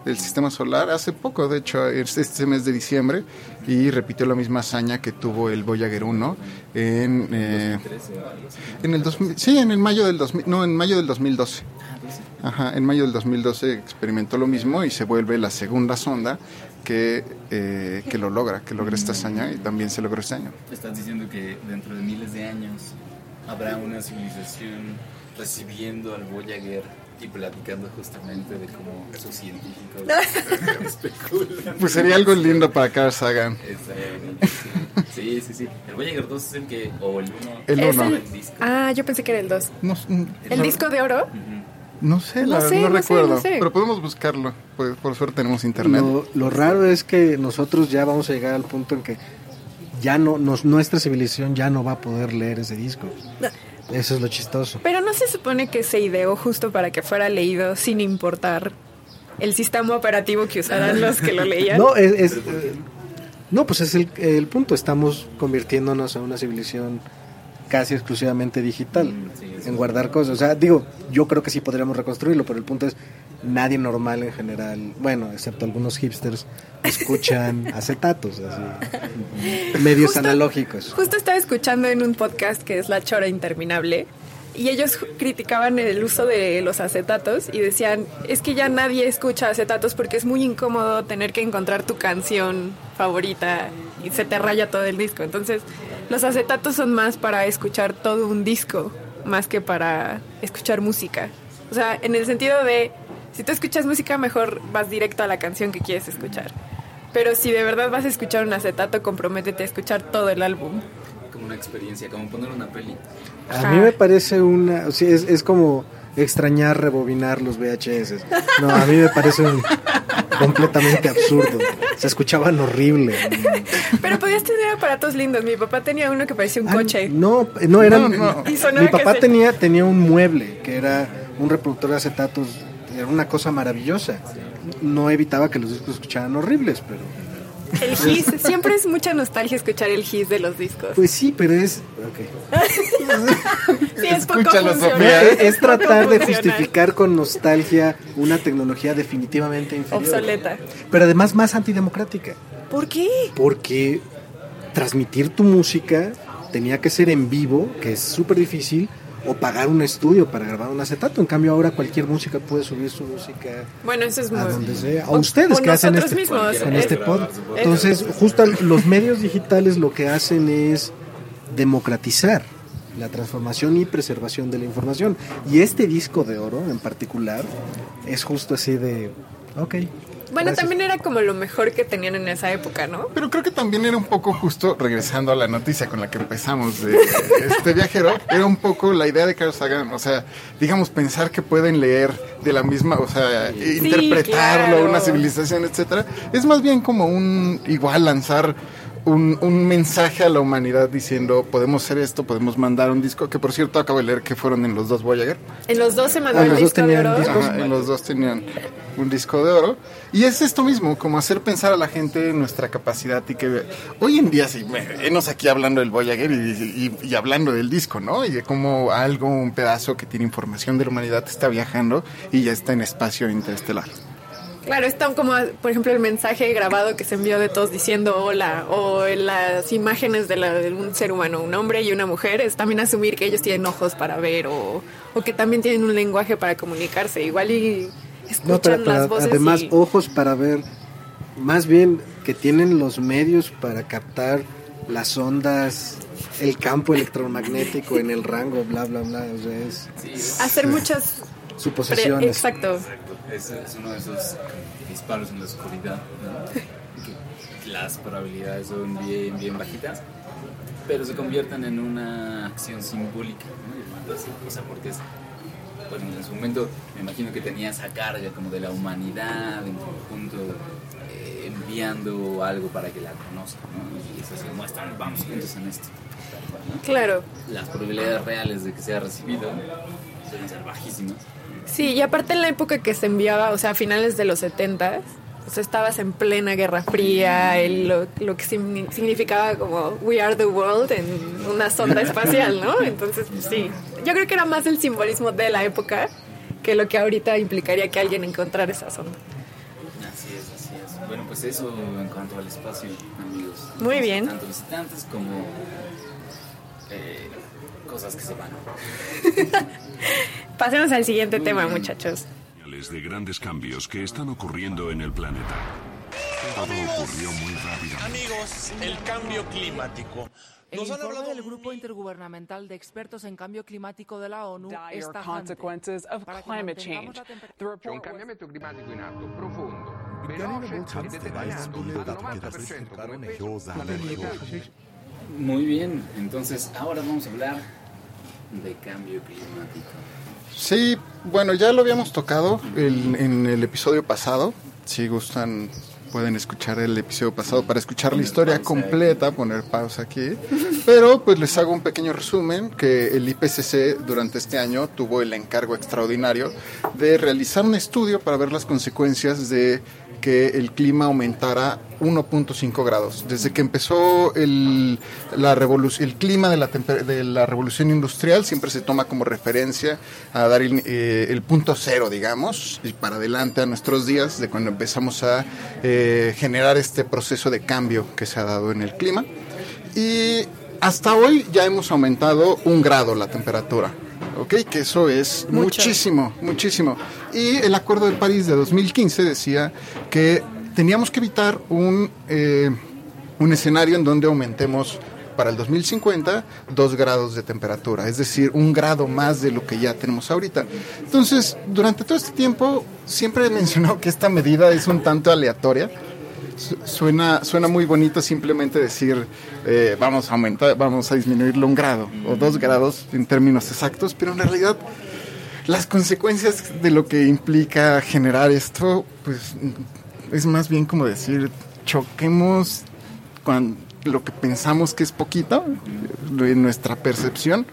Speaker 3: Del sistema solar hace poco, de hecho, es este mes de diciembre, y repitió la misma hazaña que tuvo el Voyager 1 en, eh, en el 2000, sí, en el mayo del 2000, no, en mayo del 2012. Ajá, en mayo del 2012 experimentó lo mismo y se vuelve la segunda sonda que, eh, que lo logra, que logra esta hazaña y también se logró este año.
Speaker 2: Estás diciendo que dentro de miles de años habrá una civilización recibiendo al Voyager y platicando justamente de cómo sus científicos <laughs> especulan.
Speaker 3: Pues sería algo lindo para Carl Sagan.
Speaker 2: Sí, sí, sí. El Voyager 2 es el que, o el 1.
Speaker 3: El
Speaker 4: Es
Speaker 3: uno.
Speaker 4: el-
Speaker 2: disco.
Speaker 4: Ah, yo pensé que era el 2.
Speaker 3: No,
Speaker 4: ¿El
Speaker 3: no-
Speaker 4: disco de oro?
Speaker 3: No sé,
Speaker 4: No
Speaker 3: la-
Speaker 4: sé,
Speaker 3: no,
Speaker 4: no sé,
Speaker 3: recuerdo,
Speaker 4: no sé.
Speaker 3: pero podemos buscarlo. Pues, por suerte tenemos internet.
Speaker 5: Lo, lo raro es que nosotros ya vamos a llegar al punto en que ya no, nos, nuestra civilización ya no va a poder leer ese disco. Eso es lo chistoso.
Speaker 4: Pero no se supone que se ideó justo para que fuera leído sin importar el sistema operativo que usaran los que lo leían.
Speaker 5: No, es, es, eh, no, pues es el, el punto. Estamos convirtiéndonos en una civilización casi exclusivamente digital, en guardar cosas. O sea, digo, yo creo que sí podríamos reconstruirlo, pero el punto es, nadie normal en general, bueno, excepto algunos hipsters, escuchan <laughs> acetatos, así, medios
Speaker 4: Justo-
Speaker 5: analógicos.
Speaker 4: Justo estaba escuchando en un podcast que es La Chora Interminable y ellos criticaban el uso de los acetatos y decían, es que ya nadie escucha acetatos porque es muy incómodo tener que encontrar tu canción favorita y se te raya todo el disco. Entonces, los acetatos son más para escuchar todo un disco, más que para escuchar música. O sea, en el sentido de, si tú escuchas música, mejor vas directo a la canción que quieres escuchar. Pero si de verdad vas a escuchar un acetato, comprométete a escuchar todo el álbum.
Speaker 2: Como una experiencia, como poner una peli.
Speaker 5: A mí me parece una, o sea, es, es como extrañar rebobinar los VHS. No, a mí me parece un- completamente absurdo. Se escuchaban horrible.
Speaker 4: Pero podías tener aparatos lindos. Mi papá tenía uno que parecía un
Speaker 5: Ah,
Speaker 4: coche.
Speaker 5: No, no eran.
Speaker 3: No, no.
Speaker 5: Mi papá
Speaker 4: se-
Speaker 5: tenía tenía un mueble que era un reproductor de acetatos. Era una cosa maravillosa. No evitaba que los discos escucharan horribles, pero.
Speaker 4: El <laughs> hiss. Siempre es mucha nostalgia escuchar el hiss de los discos.
Speaker 5: Pues sí, pero es. ok. <laughs>
Speaker 4: Sí, es poco
Speaker 3: Escúchalo,
Speaker 4: funcional.
Speaker 3: Sofía.
Speaker 5: Es, es tratar de justificar con nostalgia una tecnología definitivamente inferior.
Speaker 4: Obsoleta.
Speaker 5: Pero además más antidemocrática.
Speaker 4: ¿Por qué?
Speaker 5: Porque transmitir tu música tenía que ser en vivo, que es súper difícil, o pagar un estudio para grabar un acetato. En cambio, ahora cualquier música puede subir su música
Speaker 4: Bueno, eso es muy...
Speaker 5: a donde sea.
Speaker 4: O-
Speaker 5: ustedes
Speaker 4: o
Speaker 5: que hacen este,
Speaker 4: mismos. Eh,
Speaker 5: este pod. Entonces, justo los medios digitales lo que hacen es democratizar la transformación y preservación de la información. Y este disco de oro en particular es justo así de, ok.
Speaker 4: Bueno,
Speaker 5: gracias.
Speaker 4: también era como lo mejor que tenían en esa época, ¿no?
Speaker 3: Pero creo que también era un poco justo, regresando a la noticia con la que empezamos de este viajero, era un poco la idea de Carl Sagan, o sea, digamos, pensar que pueden leer de la misma, o sea, interpretarlo,
Speaker 4: claro.
Speaker 3: una civilización, etcétera, es más bien como un, igual lanzar un, un mensaje a la humanidad diciendo, podemos hacer esto, podemos mandar un disco, que por cierto acabo de leer que fueron en los dos Voyager,
Speaker 4: En los dos se mandó
Speaker 5: Ah,
Speaker 4: el
Speaker 5: los dos
Speaker 4: disco de oro.
Speaker 3: Ajá, y los dos tenían un disco de oro. Y es esto mismo, como hacer pensar a la gente en nuestra capacidad y que hoy en día, sí, venos aquí hablando del Voyager y, y- y hablando del disco, ¿no? Y de cómo algo, un pedazo que tiene información de la humanidad está viajando y ya está en espacio interestelar.
Speaker 4: Claro, está como, por ejemplo, el mensaje grabado que se envió de todos diciendo hola, o las imágenes de, la- de un ser humano, un hombre y una mujer, es también asumir que ellos tienen ojos para ver, o, o que también tienen un lenguaje para comunicarse. Igual y escuchan
Speaker 5: No, pero, pero
Speaker 4: las voces.
Speaker 5: además
Speaker 4: y-
Speaker 5: ojos para ver, más bien que tienen los medios para captar las ondas, el campo electromagnético en el rango, bla, bla, bla. O sea, es
Speaker 4: hacer muchas... <laughs> pre-
Speaker 5: suposiciones.
Speaker 4: Exacto.
Speaker 2: Es, es uno de esos disparos en la oscuridad, ¿no? que las probabilidades son bien, bien bajitas, pero se convierten en una acción simbólica, ¿no? O sea, porque es, bueno, en su momento me imagino que tenía esa carga como de la humanidad en conjunto, eh, enviando algo para que la conozcan, ¿no? Y eso se muestran, vamos juntos en esto. ¿no?
Speaker 4: Claro.
Speaker 2: Las probabilidades reales de que sea recibido suelen ser bajísimas.
Speaker 4: Sí, y aparte en la época que se enviaba, o sea, a finales de los 70, o sea, estabas en plena Guerra Fría, el- lo, lo que signi- significaba como We Are the World en una sonda espacial, ¿no? Entonces, pues, sí, yo creo que era más el simbolismo de la época que lo que ahorita implicaría que alguien encontrara esa sonda.
Speaker 2: Así es, así es. Bueno, pues eso en cuanto al espacio, amigos.
Speaker 4: Muy bien.
Speaker 2: Tanto visitantes como eh, cosas que se van. <laughs>
Speaker 4: Pasemos al siguiente tema, muchachos.
Speaker 9: De grandes cambios que están ocurriendo en el planeta. Todo ocurrió muy rápidamente.
Speaker 10: Amigos, el cambio climático.
Speaker 11: El
Speaker 10: Nos han
Speaker 11: informe
Speaker 10: hablado
Speaker 11: del Grupo Intergubernamental de Expertos en Cambio Climático de la ONU
Speaker 12: dire
Speaker 11: es tajante.
Speaker 12: consequences of climate change. report un cambiamento climatico in atto profondo,
Speaker 13: Biganiro
Speaker 12: veloce
Speaker 13: voce
Speaker 12: e determinato
Speaker 13: di
Speaker 12: al
Speaker 13: dato che
Speaker 12: 90% come
Speaker 13: cercano
Speaker 12: peso
Speaker 13: Hyoza
Speaker 12: dall'energia.
Speaker 2: Muy bien, entonces ahora vamos a hablar de cambio climático.
Speaker 3: Sí, bueno, ya lo habíamos tocado el- en el episodio pasado. Si gustan, pueden escuchar el episodio pasado para escuchar la historia completa, poner pausa aquí. Pero pues les hago un pequeño resumen que el IPCC durante este año tuvo el encargo extraordinario de realizar un estudio para ver las consecuencias de que el clima aumentara 1.5 grados. Desde que empezó el, la el clima de la, de la revolución industrial siempre se toma como referencia a dar el, eh, el punto cero, digamos, y para adelante a nuestros días de cuando empezamos a eh, generar este proceso de cambio que se ha dado en el clima. Y hasta hoy ya hemos aumentado un grado la temperatura. ¿Ok? Que eso es
Speaker 4: Mucho.
Speaker 3: muchísimo, muchísimo. Y el Acuerdo de París de 2015 decía que teníamos que evitar un, eh, un escenario en donde aumentemos para el 2050 dos grados de temperatura, es decir, un grado más de lo que ya tenemos ahorita. Entonces, durante todo este tiempo siempre he mencionado que esta medida es un tanto aleatoria. Su- Suena, suena muy bonito simplemente decir eh, vamos a aumentar, vamos a disminuirlo un grado o dos grados en términos exactos, pero en realidad las consecuencias de lo que implica generar esto, pues es más bien como decir choquemos con lo que pensamos que es poquito en nuestra percepción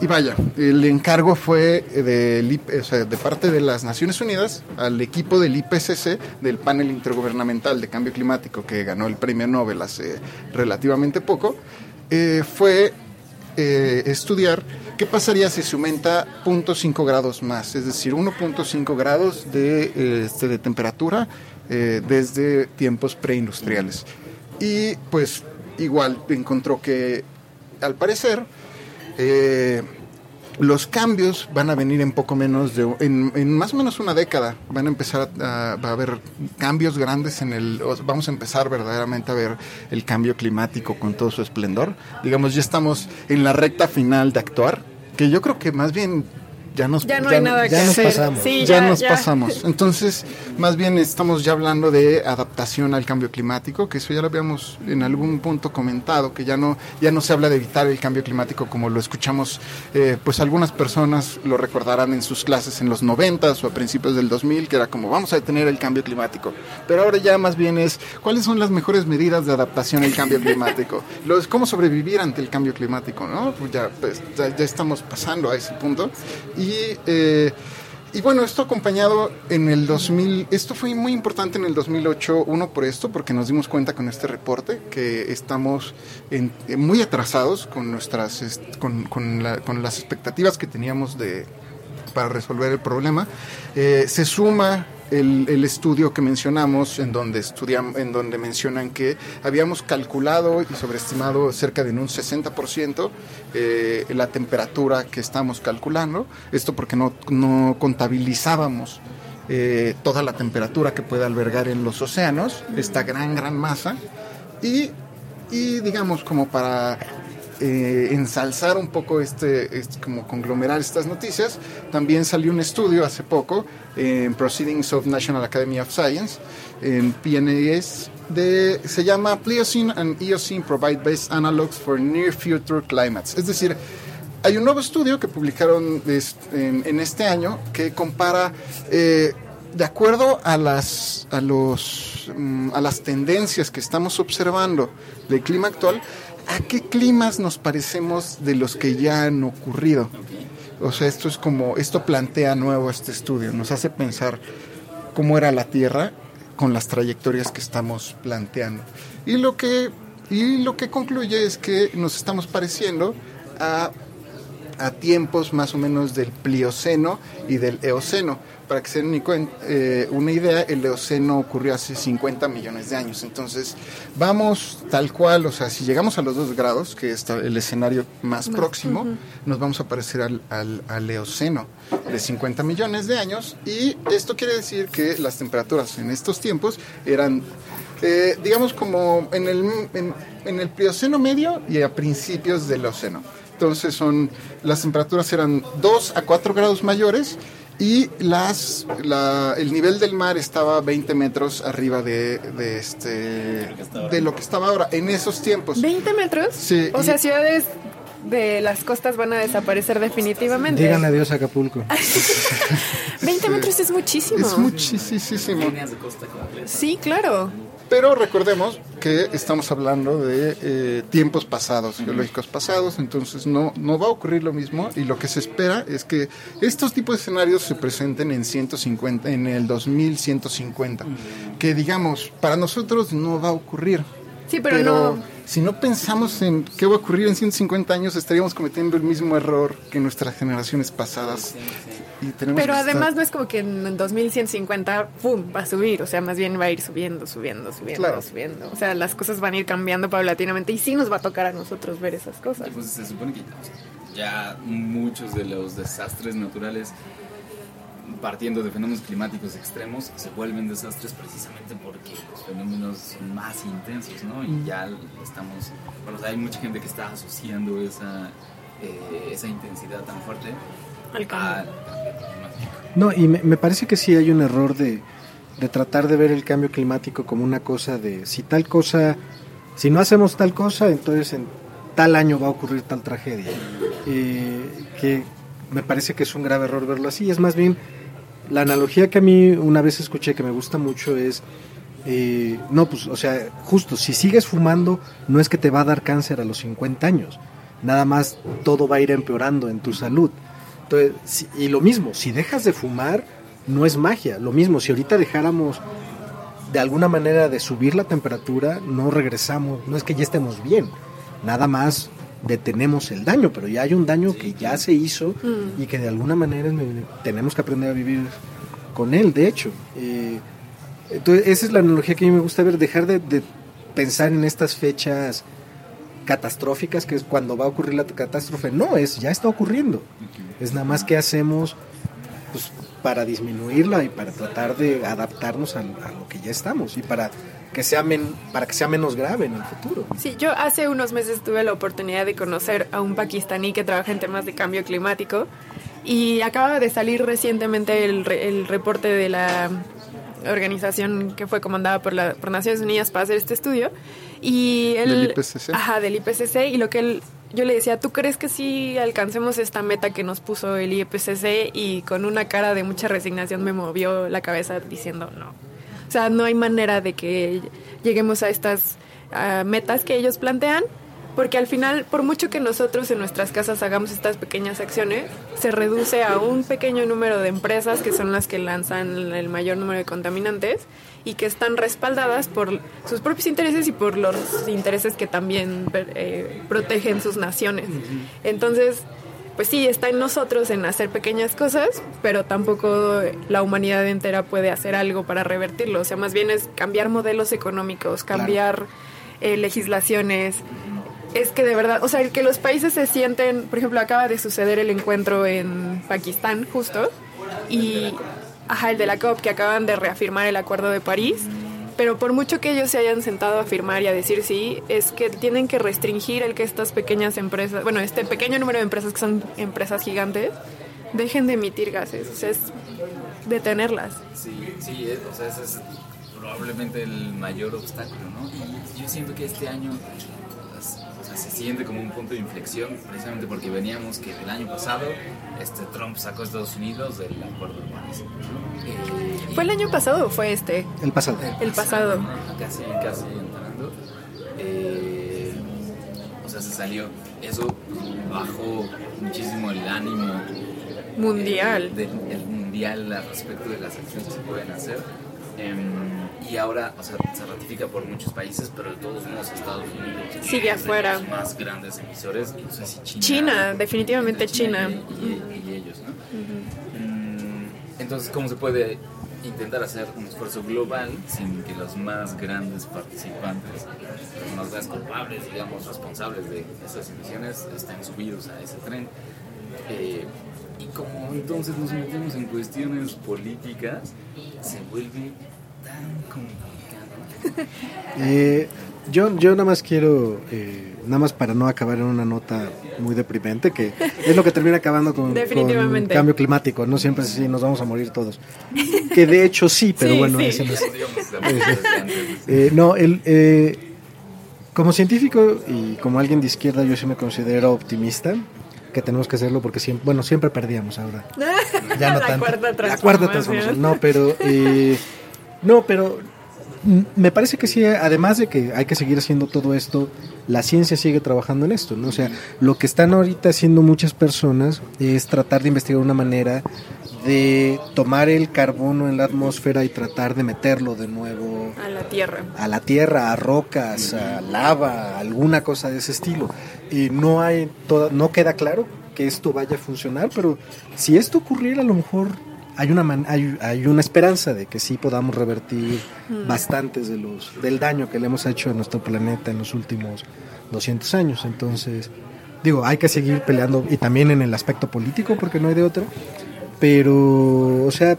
Speaker 3: y vaya el encargo fue sea, de parte de las Naciones Unidas al equipo del IPCC del panel intergubernamental de cambio climático que ganó el premio Nobel hace relativamente poco eh, fue eh, estudiar qué pasaría si se aumenta 0.5 grados más, es decir, 1.5 grados de, este, de temperatura eh, desde tiempos preindustriales. Y pues igual encontró que, al parecer, eh, los cambios van a venir en poco menos de, en, más o menos una década. Van a empezar a, a haber cambios grandes en el, vamos a empezar verdaderamente a ver el cambio climático con todo su esplendor. Digamos, ya estamos en la recta final de actuar, que yo creo que más bien ya nos,
Speaker 4: Ya no hay nada que
Speaker 3: nos
Speaker 4: hacer.
Speaker 3: pasamos.
Speaker 4: Sí,
Speaker 3: ya,
Speaker 4: ya,
Speaker 3: nos
Speaker 4: ya.
Speaker 3: pasamos. Entonces, más bien estamos ya hablando de adaptación al cambio climático, que eso ya lo habíamos en algún punto comentado, que ya no, ya no se habla de evitar el cambio climático como lo escuchamos, eh, pues algunas personas lo recordarán en sus clases en los 90 o a principios del 2000, que era como vamos a detener el cambio climático. Pero ahora ya más bien es cuáles son las mejores medidas de adaptación al cambio climático, los, cómo sobrevivir ante el cambio climático, ¿no? Pues ya, pues, ya, ya estamos pasando a ese punto. Y, eh, y bueno, esto acompañado en el 2000, esto fue muy importante en el 2008, uno por esto, porque nos dimos cuenta con este reporte que estamos en- muy atrasados con, nuestras, est- con, con la- con las expectativas que teníamos de, para resolver el problema. Eh, se suma el, estudio que mencionamos, en donde, estudiam, en donde mencionan que habíamos calculado y sobreestimado cerca de un 60% eh, la temperatura que estamos calculando. Esto porque no, no contabilizábamos eh, toda la temperatura que puede albergar en los océanos, esta gran, gran masa. Y, y digamos, como para eh, ensalzar un poco este, este- como conglomerar estas noticias, también salió un estudio hace poco en Proceedings of National Academy of Science, en PNAS, de, se llama Pliocene and Eocene Provide Best Analogs for Near Future Climates. Es decir, hay un nuevo estudio que publicaron en este año que compara, eh, de acuerdo a las, a, los, mm, a las tendencias que estamos observando del clima actual, a qué climas nos parecemos de los que ya han ocurrido. O sea, esto es como, esto plantea nuevo este estudio, nos hace pensar cómo era la Tierra con las trayectorias que estamos planteando. Y lo que, y lo que concluye es que nos estamos pareciendo a a tiempos más o menos del Plioceno y del Eoceno. Para que se den eh, una idea, el Eoceno ocurrió hace 50 millones de años. Entonces, vamos tal cual, o sea, si llegamos a los 2 grados, que es el escenario más próximo,
Speaker 13: ujú.
Speaker 3: nos vamos a parecer al, al, al Eoceno de 50 millones de años. Y esto quiere decir que las temperaturas en estos tiempos eran eh, digamos como en el, en, en el Plioceno medio y a principios del Océano. Entonces son las temperaturas eran 2 a 4 grados mayores y las la- el nivel del mar estaba 20 metros arriba de, de este de lo que estaba ahora en esos tiempos.
Speaker 4: ¿20 metros?
Speaker 3: Sí,
Speaker 4: O
Speaker 3: y-
Speaker 4: sea, ciudades de las costas van a desaparecer definitivamente.
Speaker 5: Digan adiós a Acapulco. <laughs>
Speaker 4: 20 metros es muchísimo.
Speaker 3: Es muchísimo.
Speaker 4: Sí, claro.
Speaker 3: Pero recordemos que estamos hablando de eh, tiempos pasados, geológicos pasados, entonces no, no va a ocurrir lo mismo y lo que se espera es que estos tipos de escenarios se presenten en 150, en el 2150, que digamos, para nosotros no va a ocurrir.
Speaker 4: Sí, pero no-
Speaker 3: si no pensamos en qué va a ocurrir en 150 años, estaríamos cometiendo el mismo error que nuestras generaciones pasadas. Y tenemos
Speaker 4: Pero
Speaker 3: estar-
Speaker 4: además no es como que en 2150, ¡pum!, va a subir. O sea, más bien va a ir subiendo, subiendo, subiendo,
Speaker 3: Claro.
Speaker 4: subiendo. O sea, las cosas van a ir cambiando paulatinamente y sí nos va a tocar a nosotros ver esas cosas.
Speaker 2: Pues se supone que ya muchos de los desastres naturales, partiendo de fenómenos climáticos extremos, se vuelven desastres precisamente porque los fenómenos son más intensos, ¿no? Y ya estamos, bueno, o sea, hay mucha gente que está asociando esa, eh, esa intensidad tan fuerte
Speaker 4: Al cambio.
Speaker 5: No, y me, me parece que sí hay un error de, de tratar de ver el cambio climático como una cosa de si tal cosa, si no hacemos tal cosa, entonces en tal año va a ocurrir tal tragedia. Eh, que me parece que es un grave error verlo así. Es más bien la analogía que a mí una vez escuché que me gusta mucho es, eh, no, pues, o sea, justo, si sigues fumando, no es que te va a dar cáncer a los 50 años, nada más todo va a ir empeorando en tu salud. Entonces, y lo mismo, si dejas de fumar, no es magia. Lo mismo, si ahorita dejáramos de alguna manera de subir la temperatura, no regresamos, no es que ya estemos bien, nada más detenemos el daño, pero ya hay un daño que ya se hizo
Speaker 4: Mm.
Speaker 5: y que de alguna manera tenemos que aprender a vivir con él, de hecho. Eh, entonces, esa es la analogía que a mí me gusta ver, dejar de, de pensar en estas fechas catastróficas, que es cuando va a ocurrir la catástrofe. No, es ya está ocurriendo. Es nada más que hacemos pues, para disminuirla y para tratar de adaptarnos a, a lo que ya estamos y para que sea men- para que sea menos grave en el futuro.
Speaker 4: Sí, yo hace unos meses tuve la oportunidad de conocer a un pakistaní que trabaja en temas de cambio climático y acaba de salir recientemente el, re- el reporte de la organización que fue comandada por, la, por Naciones Unidas para hacer este estudio y él
Speaker 3: ¿Del IPCC?
Speaker 4: ajá del IPCC y lo que él yo le decía tú crees que sí alcancemos esta meta que nos puso el IPCC y con una cara de mucha resignación me movió la cabeza diciendo no o sea, no hay manera de que lleguemos a estas ah, metas que ellos plantean, porque al final, por mucho que nosotros en nuestras casas hagamos estas pequeñas acciones, se reduce a un pequeño número de empresas que son las que lanzan el mayor número de contaminantes y que están respaldadas por sus propios intereses y por los intereses que también eh, protegen sus naciones. Entonces, pues sí, está en nosotros en hacer pequeñas cosas, pero tampoco la humanidad entera puede hacer algo para revertirlo. O sea, más bien es cambiar modelos económicos, cambiar eh, legislaciones. Es que de verdad, o sea, el que los países se sienten, por ejemplo, acaba de suceder el encuentro en Pakistán, justo, y, ajá, el de la COP, que acaban de reafirmar el Acuerdo de París, pero por mucho que ellos se hayan sentado a firmar y a decir sí, es que tienen que restringir el que estas pequeñas empresas, bueno, este pequeño número de empresas que son empresas gigantes, dejen de emitir gases, o sea, es detenerlas.
Speaker 2: Sí, sí, es- o sea, ese es probablemente el mayor obstáculo, ¿no? Y yo siento que este año se siente como un punto de inflexión, precisamente porque veníamos que el año pasado este Trump sacó a Estados Unidos del Acuerdo de París. Eh,
Speaker 4: ¿Fue el año pasado o fue este?
Speaker 5: El pasado.
Speaker 4: El pasado.
Speaker 2: Casi, casi entrando. Eh, o sea, se salió. Eso bajó muchísimo el ánimo
Speaker 4: Mundial.
Speaker 2: eh, del- el mundial al respecto de las acciones que se pueden hacer. Y ahora, o sea, se ratifica por muchos países, pero de todos modos Estados Unidos
Speaker 4: Sigue afuera.
Speaker 2: los más grandes emisores, no sé si China.
Speaker 4: China, definitivamente China.
Speaker 2: Y, y- y ellos, ¿no? Mm, Entonces, ¿cómo se puede intentar hacer un esfuerzo global sin que los más grandes participantes, los más grandes culpables, digamos, responsables de esas emisiones, estén subidos a ese tren? Eh, y como entonces nos metemos en cuestiones políticas, se vuelve tan <laughs> complicado.
Speaker 5: Eh, yo, yo nada más quiero, eh, nada más para no acabar en una nota muy deprimente, que es lo que termina acabando con, con cambio climático, no siempre es así, nos vamos a morir todos. Que de hecho sí, pero
Speaker 4: Sí,
Speaker 5: bueno,
Speaker 4: sí.
Speaker 5: ese no es-. <laughs> <laughs> Eh, no, el, eh, como científico y como alguien de izquierda, yo sí me considero optimista, que tenemos que hacerlo porque siempre, bueno, siempre perdíamos ahora. Ya no
Speaker 4: la
Speaker 5: tanto.
Speaker 4: cuarta
Speaker 5: La cuarta
Speaker 4: transformación.
Speaker 5: No, pero eh, no, pero me parece que sí, además de que hay que seguir haciendo todo esto, la ciencia sigue trabajando en esto, ¿no? O sea, lo que están ahorita haciendo muchas personas es tratar de investigar una manera de tomar el carbono en la atmósfera y tratar de meterlo de nuevo
Speaker 4: A la Tierra.
Speaker 5: a la tierra, a rocas, a lava, alguna cosa de ese estilo. Y no hay toda, no queda claro que esto vaya a funcionar, pero si esto ocurriera a lo mejor hay una man- hay, hay una esperanza de que sí podamos revertir
Speaker 4: Mm.
Speaker 5: bastantes de los del daño que le hemos hecho a nuestro planeta en los últimos 200 años. Entonces, digo, hay que seguir peleando y también en el aspecto político porque no hay de otra. Pero, o sea,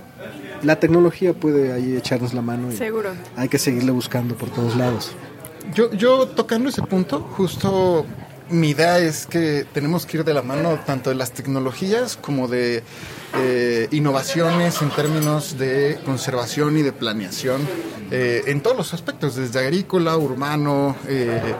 Speaker 5: la tecnología puede ahí echarnos la mano y
Speaker 4: Seguro.
Speaker 5: hay que seguirle buscando por todos lados.
Speaker 3: Yo, yo tocando ese punto, justo mi idea es que tenemos que ir de la mano tanto de las tecnologías como de eh, innovaciones en términos de conservación y de planeación eh, en todos los aspectos, desde agrícola, urbano, eh,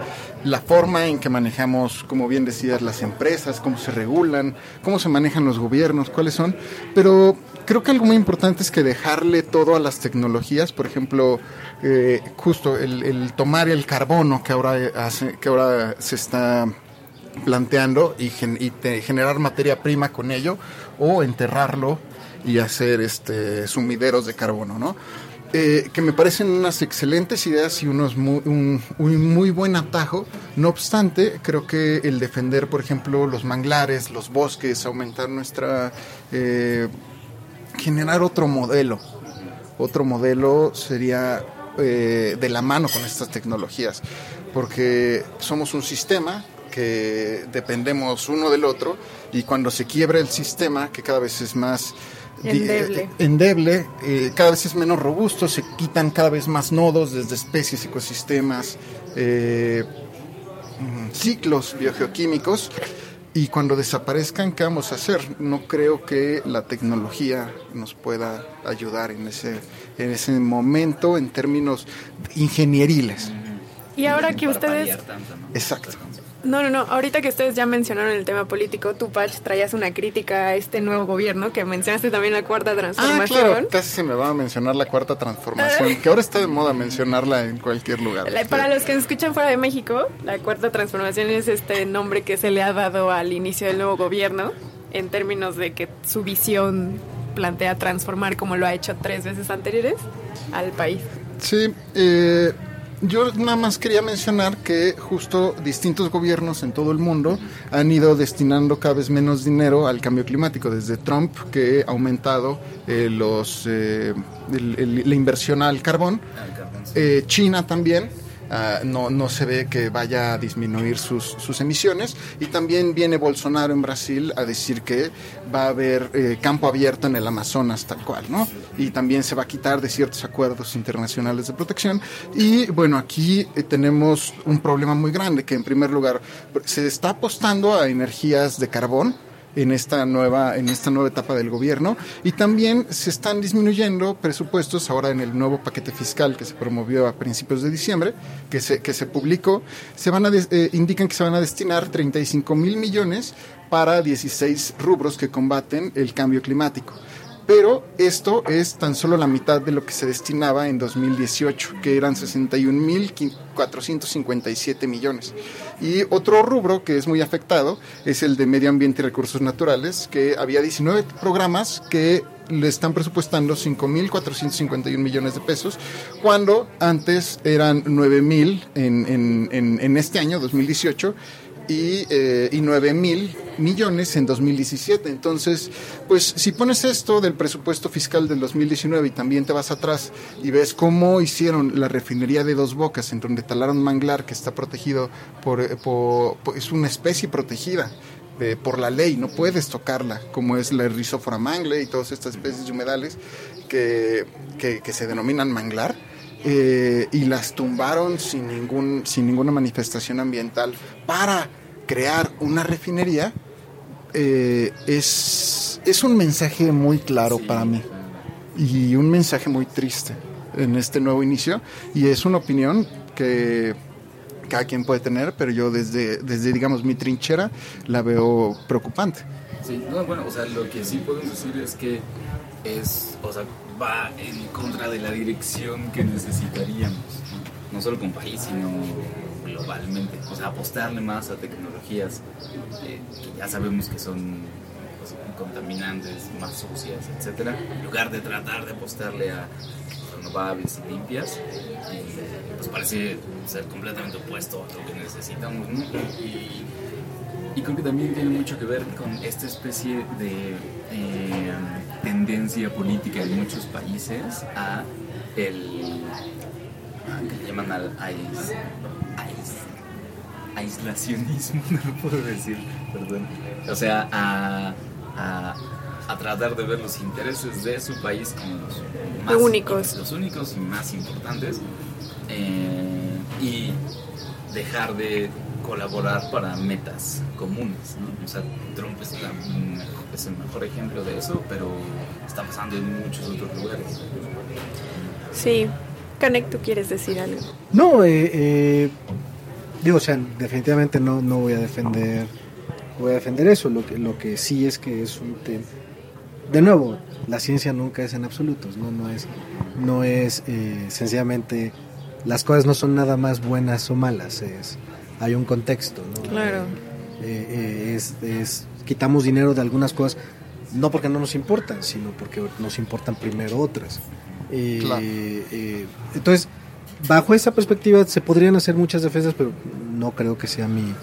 Speaker 3: la forma en que manejamos, como bien decías, las empresas, cómo se regulan, cómo se manejan los gobiernos, cuáles son, pero creo que algo muy importante es que dejarle todo a las tecnologías, por ejemplo, eh, justo el, tomar el carbono que ahora que ahora se está planteando y, generar materia prima con ello o enterrarlo y hacer este sumideros de carbono, ¿no? Eh, que me parecen unas excelentes ideas y unos muy, un muy buen atajo. No obstante, creo que el defender, por ejemplo, los manglares, los bosques, aumentar nuestra... eh, generar otro modelo. Otro modelo sería eh, de la mano con estas tecnologías. porque somos un sistema que dependemos uno del otro y cuando se quiebra el sistema, que cada vez es más
Speaker 4: Endeble.
Speaker 3: eh, endeble, eh, cada vez es menos robusto, se quitan cada vez más nodos desde especies, ecosistemas, eh, mm, ciclos biogeoquímicos. Y cuando desaparezcan, ¿qué vamos a hacer? No creo que la tecnología nos pueda ayudar en ese, en ese momento en términos ingenieriles.
Speaker 4: Y ahora que ustedes...
Speaker 3: Exacto.
Speaker 4: No, no, no. Ahorita que ustedes ya mencionaron el tema político, tú, Patch, traías una crítica a este nuevo gobierno, que mencionaste también la cuarta
Speaker 3: Ah,
Speaker 4: transformación.
Speaker 3: claro, casi se me va a mencionar la cuarta transformación, <laughs> que ahora está de moda mencionarla en cualquier lugar.
Speaker 4: La- Para los que nos escuchan fuera de México, la cuarta transformación es este nombre que se le ha dado al inicio del nuevo gobierno, en términos de que su visión plantea transformar, como lo ha hecho tres veces anteriores, al país.
Speaker 3: Sí, eh, yo nada más quería mencionar que justo distintos gobiernos en todo el mundo han ido destinando cada vez menos dinero al cambio climático, desde Trump que ha aumentado eh, los eh, el- el- la inversión al carbón, Eh, China también. Ah, no, no se ve que vaya a disminuir sus, sus emisiones y también viene Bolsonaro en Brasil a decir que va a haber eh, campo abierto en el Amazonas tal cual, ¿no? Y también se va a quitar de ciertos acuerdos internacionales de protección y bueno, aquí eh, tenemos un problema muy grande que en primer lugar se está apostando a energías de carbón en esta nueva en esta nueva etapa del gobierno. Y también se están disminuyendo presupuestos ahora en el nuevo paquete fiscal que se promovió a principios de diciembre que se que se publicó. Se van a des- eh, indican que se van a destinar 35 mil millones para 16 rubros que combaten el cambio climático pero esto es tan solo la mitad de lo que se destinaba en 2018, que eran 61.457 millones. Y otro rubro que es muy afectado es el de medio ambiente y recursos naturales, que había 19 programas que le están presupuestando 5.451 millones de pesos, cuando antes eran 9.000 en, en, en, este año, 2018, y, eh, y 9 mil millones en 2017. Entonces, pues si pones esto del presupuesto fiscal del 2019 y también te vas atrás y ves cómo hicieron la refinería de Dos Bocas, en donde talaron manglar que está protegido por, eh, es una especie protegida. eh, por la ley, no puedes tocarla, como es la Rhizophyra mangle y todas estas especies de humedales que, que, que se denominan manglar, eh, y las tumbaron sin, ningún, sin ninguna manifestación ambiental para crear una refinería, eh, es, es un mensaje muy claro para mí y un mensaje muy triste en este nuevo inicio y es una opinión que cada quien puede tener, pero yo desde, desde digamos mi trinchera la veo preocupante.
Speaker 2: Sí, no, bueno, o sea, lo que sí podemos decir es que es, o sea, va en contra de la dirección que necesitaríamos, ¿no? No solo como país, sino globalmente. O sea, apostarle más a tecnologías eh, que ya sabemos que son pues, contaminantes, más sucias, etcétera, en lugar de tratar de apostarle a renovables y limpias, pues parece ser completamente opuesto a lo que necesitamos, ¿no? Y, creo que también tiene mucho que ver con esta especie de eh, tendencia política en muchos países a el que le llaman al aislacionismo, <laughs> no lo puedo decir, perdón. O sea, a, a, a tratar de ver los intereses de su país como los más
Speaker 4: Únicos.
Speaker 2: los únicos y más importantes eh, y dejar de colaborar para metas comunes. ¿no? O sea, Trump es, la- es el mejor ejemplo de eso, pero está pasando en muchos otros lugares.
Speaker 4: Sí. Canek, ¿tú quieres decir algo?
Speaker 5: No, eh, eh, digo, o sea, definitivamente no, no voy a defender voy a defender eso. Lo que, lo que sí es que es un tema. De nuevo, la ciencia nunca es en absolutos, no, no es, no es eh, sencillamente las cosas no son nada más buenas o malas, es hay un contexto, ¿no?
Speaker 4: Claro.
Speaker 5: Eh, eh, es, es- quitamos dinero de algunas cosas no porque no nos importan, sino porque nos importan primero otras. Eh,
Speaker 3: Claro.
Speaker 5: eh, entonces, bajo esa perspectiva se podrían hacer muchas defensas, pero no creo que sea mi,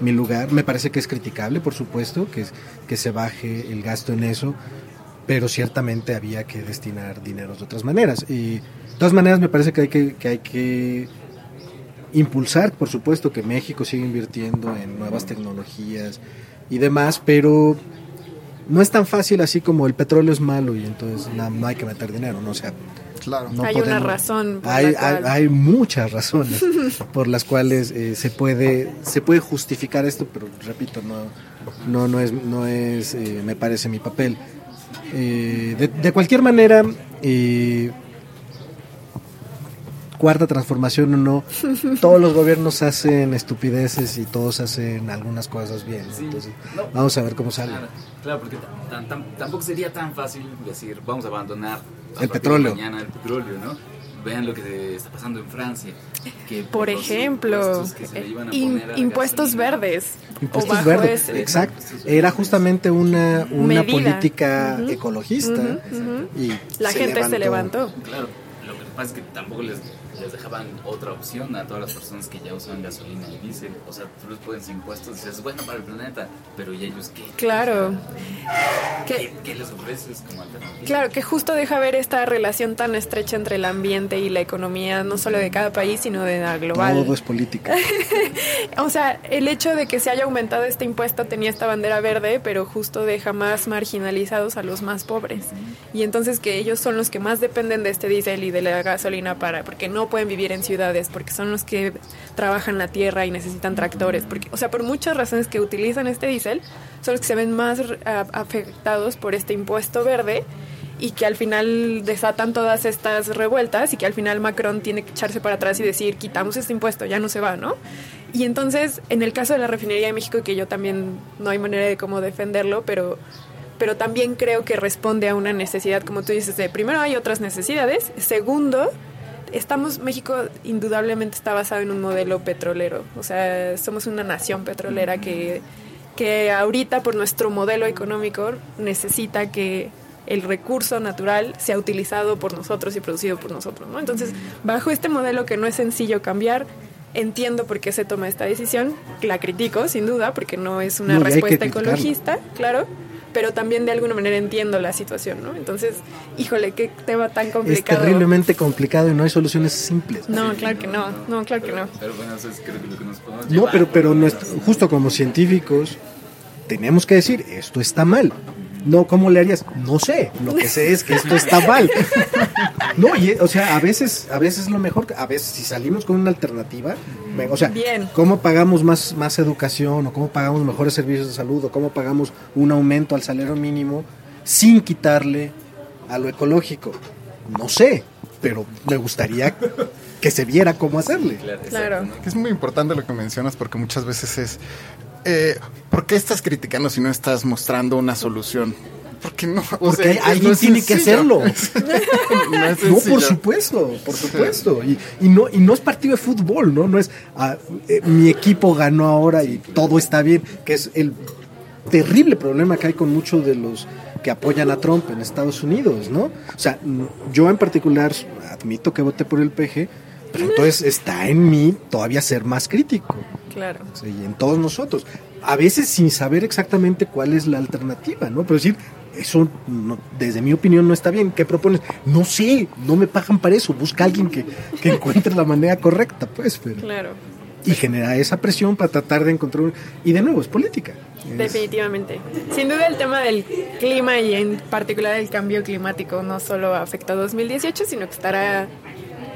Speaker 5: mi lugar. Me parece que es criticable, por supuesto, que, que se baje el gasto en eso, pero ciertamente había que destinar dinero de otras maneras. Y de todas maneras me parece que hay que, que, hay que impulsar, por supuesto, que México siga invirtiendo en nuevas tecnologías y demás, pero no es tan fácil así como el petróleo es malo y entonces no, no hay que meter dinero, ¿no? O sea,
Speaker 3: Claro.
Speaker 5: no
Speaker 4: Hay una razón por
Speaker 5: hay,
Speaker 4: la cual-
Speaker 5: hay- hay muchas razones <laughs> por las cuales eh, se puede se puede justificar esto, pero repito, no no no es no es eh, me parece mi papel. Eh, de, de cualquier manera, eh, cuarta transformación o no, <laughs> todos los gobiernos hacen estupideces y todos hacen algunas cosas bien.
Speaker 2: Sí.
Speaker 5: Entonces,
Speaker 2: No.
Speaker 5: vamos a ver cómo sale.
Speaker 2: Claro, claro, porque tan- tan- tampoco sería tan fácil decir, vamos a abandonar
Speaker 5: El petróleo.
Speaker 2: Mañana el petróleo, ¿no? Vean lo que está pasando en Francia. Que
Speaker 4: Por ejemplo,
Speaker 2: impuestos que se le iban a
Speaker 4: in-
Speaker 2: poner a la
Speaker 4: impuestos
Speaker 2: gasolina.
Speaker 4: verdes.
Speaker 5: Impuestos verdes,
Speaker 4: ese.
Speaker 5: exacto. Era justamente una, una política
Speaker 4: Ujú.
Speaker 5: ecologista.
Speaker 4: Ujú, ujú.
Speaker 5: Y
Speaker 4: La gente se levantó.
Speaker 2: Claro, lo que pasa es que tampoco les, les dejaban otra opción a todas las personas que ya usan gasolina y diésel. O sea, tú les pones impuestos y dices, bueno para el planeta, pero ¿y ellos qué?
Speaker 4: Claro.
Speaker 2: ¿Qué, qué les ofreces como alternativa?
Speaker 4: Claro, que justo deja ver esta relación tan estrecha entre el ambiente y la economía, no solo de cada país, sino de la global.
Speaker 5: Todo es política. <laughs>
Speaker 4: O sea, el hecho de que se haya aumentado este impuesto tenía esta bandera verde, pero justo deja más marginalizados a los más pobres. Y entonces que ellos son los que más dependen de este diésel y de la gasolina para, porque no pueden vivir en ciudades, porque son los que trabajan la tierra y necesitan tractores, porque, o sea, por muchas razones que utilizan este diésel, son los que se ven más a- afectados por este impuesto verde y que al final desatan todas estas revueltas y que al final Macron tiene que echarse para atrás y decir, quitamos este impuesto, ya no se va, ¿no? Y entonces, en el caso de la refinería de México, que yo también no hay manera de cómo defenderlo, pero, pero también creo que responde a una necesidad, como tú dices, de primero hay otras necesidades, segundo, estamos, México indudablemente está basado en un modelo petrolero, o sea, somos una nación petrolera que, que ahorita por nuestro modelo económico necesita que el recurso natural sea utilizado por nosotros y producido por nosotros, ¿no? Entonces, bajo este modelo que no es sencillo cambiar, entiendo por qué se toma esta decisión, la critico sin duda, porque no es una
Speaker 5: No,
Speaker 4: respuesta ecologista, claro, pero también de alguna manera entiendo la situación, ¿no? Entonces, híjole, qué tema tan
Speaker 5: Es
Speaker 4: complicado.
Speaker 5: terriblemente complicado y no hay soluciones simples.
Speaker 4: No, claro que no, no, claro que no.
Speaker 2: Pero bueno, eso es creo que lo que nos podemos
Speaker 5: No,
Speaker 2: llevar.
Speaker 5: pero, pero nuestro- justo como científicos tenemos que decir, esto está mal. No, ¿cómo le harías? No sé, lo que sé es que esto está mal. <laughs> No, y, o sea, a veces, a veces lo mejor, a veces si salimos con una alternativa, o sea,
Speaker 4: Bien.
Speaker 5: ¿cómo pagamos más, más educación o cómo pagamos mejores servicios de salud o cómo pagamos un aumento al salario mínimo sin quitarle a lo ecológico? No sé, pero me gustaría que se viera cómo hacerle.
Speaker 4: Claro.
Speaker 3: Es muy importante lo que mencionas porque muchas veces es, eh, ¿por qué estás criticando si no estás mostrando una solución? Porque no, o
Speaker 5: Porque
Speaker 3: sea,
Speaker 5: alguien
Speaker 3: no
Speaker 5: tiene que hacerlo. <laughs>
Speaker 3: no es
Speaker 5: No, por supuesto, por supuesto. Y, y no y no es partido de fútbol, ¿no? No es ah, eh, mi equipo ganó ahora y todo está bien, que es el terrible problema que hay con muchos de los que apoyan a Trump en Estados Unidos, ¿no? O sea, yo en particular admito que voté por el PG, pero entonces está en mí todavía ser más crítico.
Speaker 4: Claro.
Speaker 5: Sí, y en todos nosotros. A veces sin saber exactamente cuál es la alternativa, ¿no? Pero decir, eso no- desde mi opinión no está bien. ¿Qué propones? No sé, no me pagan para eso. Busca a alguien que, que encuentre la manera correcta, pues. Pero,
Speaker 4: Claro,
Speaker 5: y genera esa presión para tratar de encontrar... un- Y de nuevo, es política.
Speaker 4: Definitivamente. Sin duda el tema del clima y en particular el cambio climático no solo afecta a 2018, sino que estará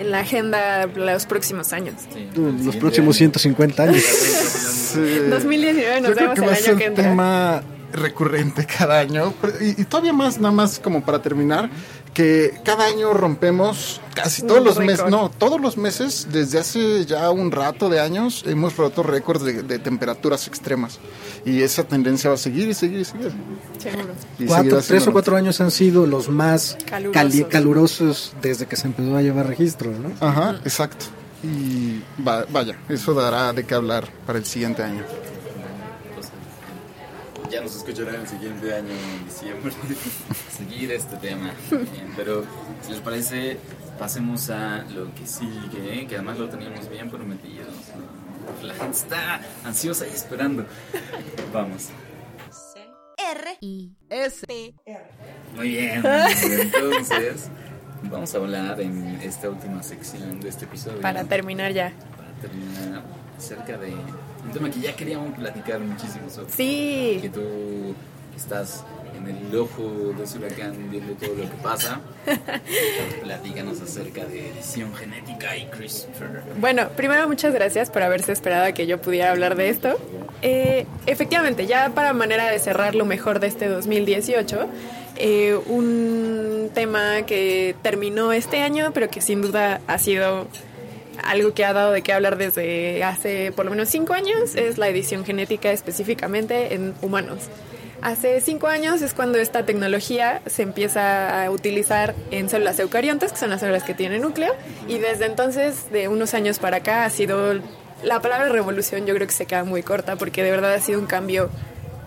Speaker 4: en la agenda los próximos años.
Speaker 5: los próximos 150 años.
Speaker 3: Sí.
Speaker 4: 2019 nos
Speaker 3: Yo creo
Speaker 4: vemos
Speaker 3: que
Speaker 4: el
Speaker 3: va a
Speaker 4: año
Speaker 3: ser
Speaker 4: que
Speaker 3: un
Speaker 4: entra.
Speaker 3: tema recurrente cada año. Y, y todavía más, nada más como para terminar, que cada año rompemos casi
Speaker 4: Un
Speaker 3: todos los meses, no, todos los meses, desde hace ya un rato de años, hemos roto récords de, de temperaturas extremas. Y esa tendencia va a seguir y seguir y seguir.
Speaker 4: Seguro.
Speaker 3: Y
Speaker 5: Cuatro, tres o cuatro años han sido los más
Speaker 4: Calurosos.
Speaker 5: cali- calurosos desde que se empezó a llevar registro, ¿no?
Speaker 3: Ajá, exacto. Y va- vaya, eso dará de qué hablar para el siguiente año.
Speaker 2: Ya nos escucharán el siguiente año, en diciembre, <laughs> seguir este tema. Bien, pero si les parece, pasemos a lo que sigue, que además lo teníamos bien prometido. La gente está ansiosa y esperando. Vamos.
Speaker 1: R I S P
Speaker 2: Muy bien. Entonces, vamos a hablar en esta última sección de este episodio.
Speaker 4: Para terminar ya.
Speaker 2: Para terminar acerca de un tema que ya queríamos platicar muchísimo sobre.
Speaker 4: Sí.
Speaker 2: Que tú estás en el ojo de ese huracán viendo todo lo que pasa. <laughs> Platícanos acerca de edición genética y CRISPR.
Speaker 4: Bueno, primero muchas gracias por haberse esperado a que yo pudiera hablar de esto. Eh, efectivamente, ya para manera de cerrar lo mejor de este 2018, eh, un tema que terminó este año, pero que sin duda ha sido algo que ha dado de qué hablar desde hace por lo menos cinco años, es la edición genética específicamente en humanos. Hace cinco años es cuando esta tecnología se empieza a utilizar en células eucariontes, que son las células que tienen núcleo, y desde entonces, de unos años para acá, ha sido la palabra revolución, yo creo que se queda muy corta, porque de verdad ha sido un cambio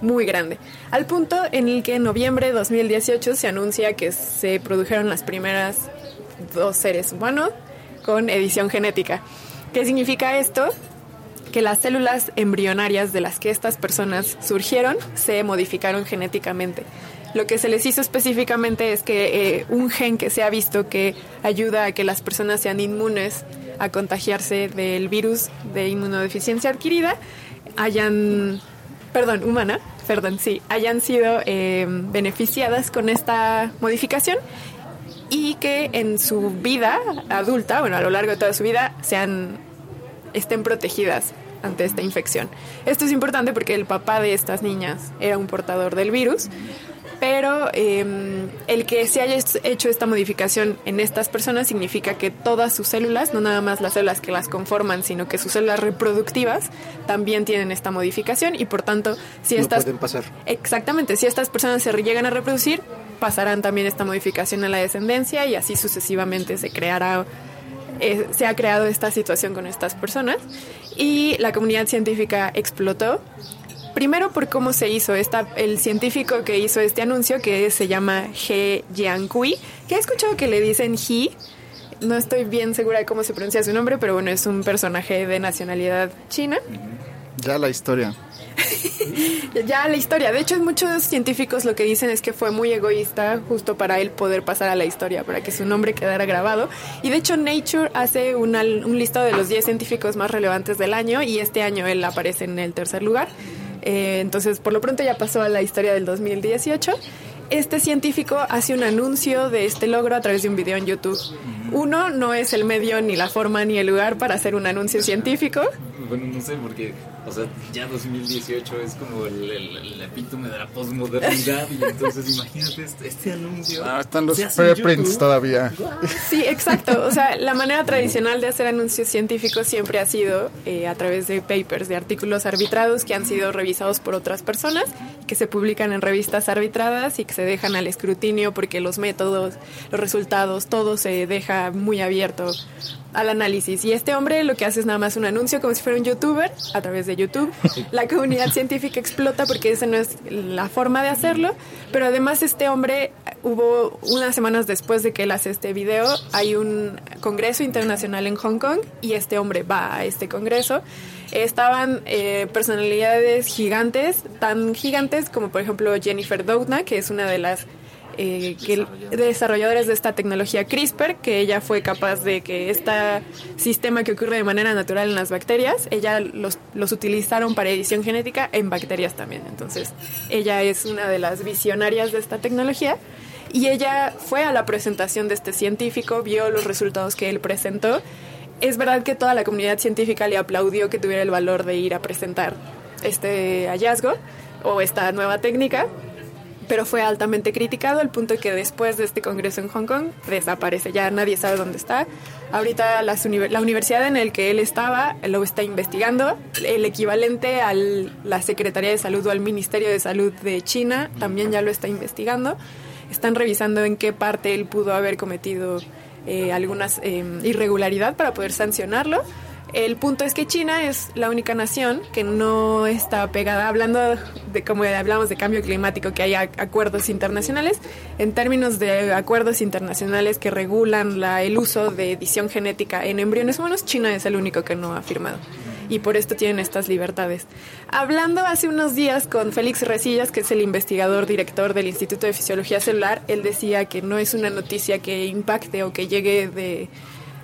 Speaker 4: muy grande. Al punto en el que en noviembre de 2018 se anuncia que se produjeron las primeras dos seres humanos con edición genética. ¿Qué significa esto? que las células embrionarias de las que estas personas surgieron se modificaron genéticamente. Lo que se les hizo específicamente es que eh, un gen que se ha visto que ayuda a que las personas sean inmunes a contagiarse del virus de inmunodeficiencia adquirida, hayan, perdón, humana, perdón, sí, hayan sido eh, beneficiadas con esta modificación y que en su vida adulta, bueno, a lo largo de toda su vida, sean estén protegidas ante esta infección. Esto es importante porque el papá de estas niñas era un portador del virus, pero eh, el que se haya hecho esta modificación en estas personas significa que todas sus células, no nada más las células que las conforman, sino que sus células reproductivas también tienen esta modificación y por tanto, si
Speaker 5: no
Speaker 4: estas
Speaker 5: pueden pasar.
Speaker 4: exactamente, si estas personas se llegan a reproducir, pasarán también esta modificación a la descendencia y así sucesivamente se creará eh, se ha creado esta situación con estas personas y la comunidad científica explotó. Primero por cómo se hizo. Esta, el científico que hizo este anuncio, que se llama He Jiankui, que he escuchado que le dicen He. No estoy bien segura de cómo se pronuncia su nombre, pero bueno, es un personaje de nacionalidad china.
Speaker 3: Ya la historia. <laughs>
Speaker 4: ya la historia. De hecho, muchos científicos lo que dicen es que fue muy egoísta justo para él poder pasar a la historia, para que su nombre quedara grabado. Y de hecho, Nature hace un listado de los 10 científicos más relevantes del año y este año él aparece en el tercer lugar. Eh, entonces, por lo pronto ya pasó a la historia del 2018. Este científico hace un anuncio de este logro a través de un video en YouTube. Uno, no es el medio, ni la forma, ni el lugar para hacer un anuncio científico.
Speaker 2: Bueno, no sé, porque, o sea, ya 2018 es como el, el, el epítome de la posmodernidad y entonces imagínate este, este anuncio.
Speaker 3: Ah, están los preprints todavía.
Speaker 4: Sí, exacto. O sea, la manera tradicional de hacer anuncios científicos siempre ha sido eh, a través de papers, de artículos arbitrados que han sido revisados por otras personas, que se publican en revistas arbitradas y que se dejan al escrutinio porque los métodos, los resultados, todo se deja muy abierto al análisis. Y este hombre lo que hace es nada más un anuncio como si fuera un youtuber a través de YouTube. La comunidad científica explota porque esa no es la forma de hacerlo, pero además este hombre hubo unas semanas después de que él hace este video, hay un congreso internacional en Hong Kong y este hombre va a este congreso. Estaban eh, personalidades gigantes, tan gigantes como por ejemplo Jennifer Doudna, que es una de las eh, que desarrolladores de esta tecnología CRISPR, que ella fue capaz de que este sistema que ocurre de manera natural en las bacterias, ella los, los utilizaron para edición genética en bacterias también. Entonces, ella es una de las visionarias de esta tecnología. Y ella fue a la presentación de este científico, vio los resultados que él presentó. Es verdad que toda la comunidad científica le aplaudió que tuviera el valor de ir a presentar este hallazgo o esta nueva técnica, pero fue altamente criticado al punto que después de este congreso en Hong Kong desaparece, ya nadie sabe dónde está. Ahorita la universidad en la que él estaba lo está investigando, el equivalente a la Secretaría de Salud o al Ministerio de Salud de China también ya lo está investigando. Están revisando en qué parte él pudo haber cometido eh, algunas eh, irregularidad para poder sancionarlo. El punto es que China es la única nación que no está pegada, hablando de como hablamos de cambio climático, que hay acuerdos internacionales, en términos de acuerdos internacionales que regulan la, el uso de edición genética en embriones humanos, China es el único que no ha firmado. Y por esto tienen estas libertades. Hablando hace unos días con Félix Resillas, que es el investigador director del Instituto de Fisiología Celular, él decía que no es una noticia que impacte o que llegue de,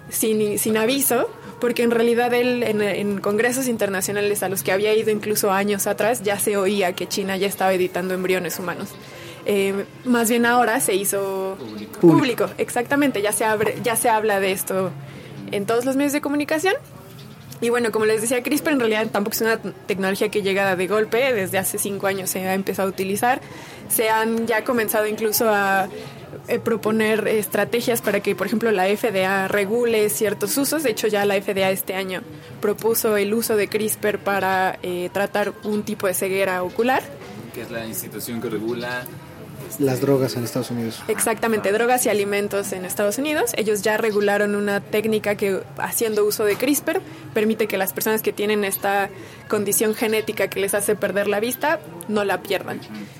Speaker 4: sin, sin aviso, porque en realidad él en, en congresos internacionales a los que había ido incluso años atrás ya se oía que China ya estaba editando embriones humanos. Eh, más bien ahora se hizo
Speaker 2: Público.
Speaker 4: público, exactamente, ya se, abre, ya se habla de esto en todos los medios de comunicación. Y bueno, como les decía, CRISPR en realidad tampoco es una tecnología que llega de golpe, desde hace cinco años se ha empezado a utilizar, se han ya comenzado incluso a eh, proponer estrategias para que, por ejemplo, la FDA regule ciertos usos. De hecho, ya la FDA este año propuso el uso de CRISPR para eh, tratar un tipo de ceguera ocular.
Speaker 2: Que es la institución que regula
Speaker 5: Las drogas en Estados Unidos.
Speaker 4: Exactamente, drogas y alimentos en Estados Unidos. Ellos ya regularon una técnica que, haciendo uso de CRISPR, permite que las personas que tienen esta condición genética que les hace perder la vista, no la pierdan.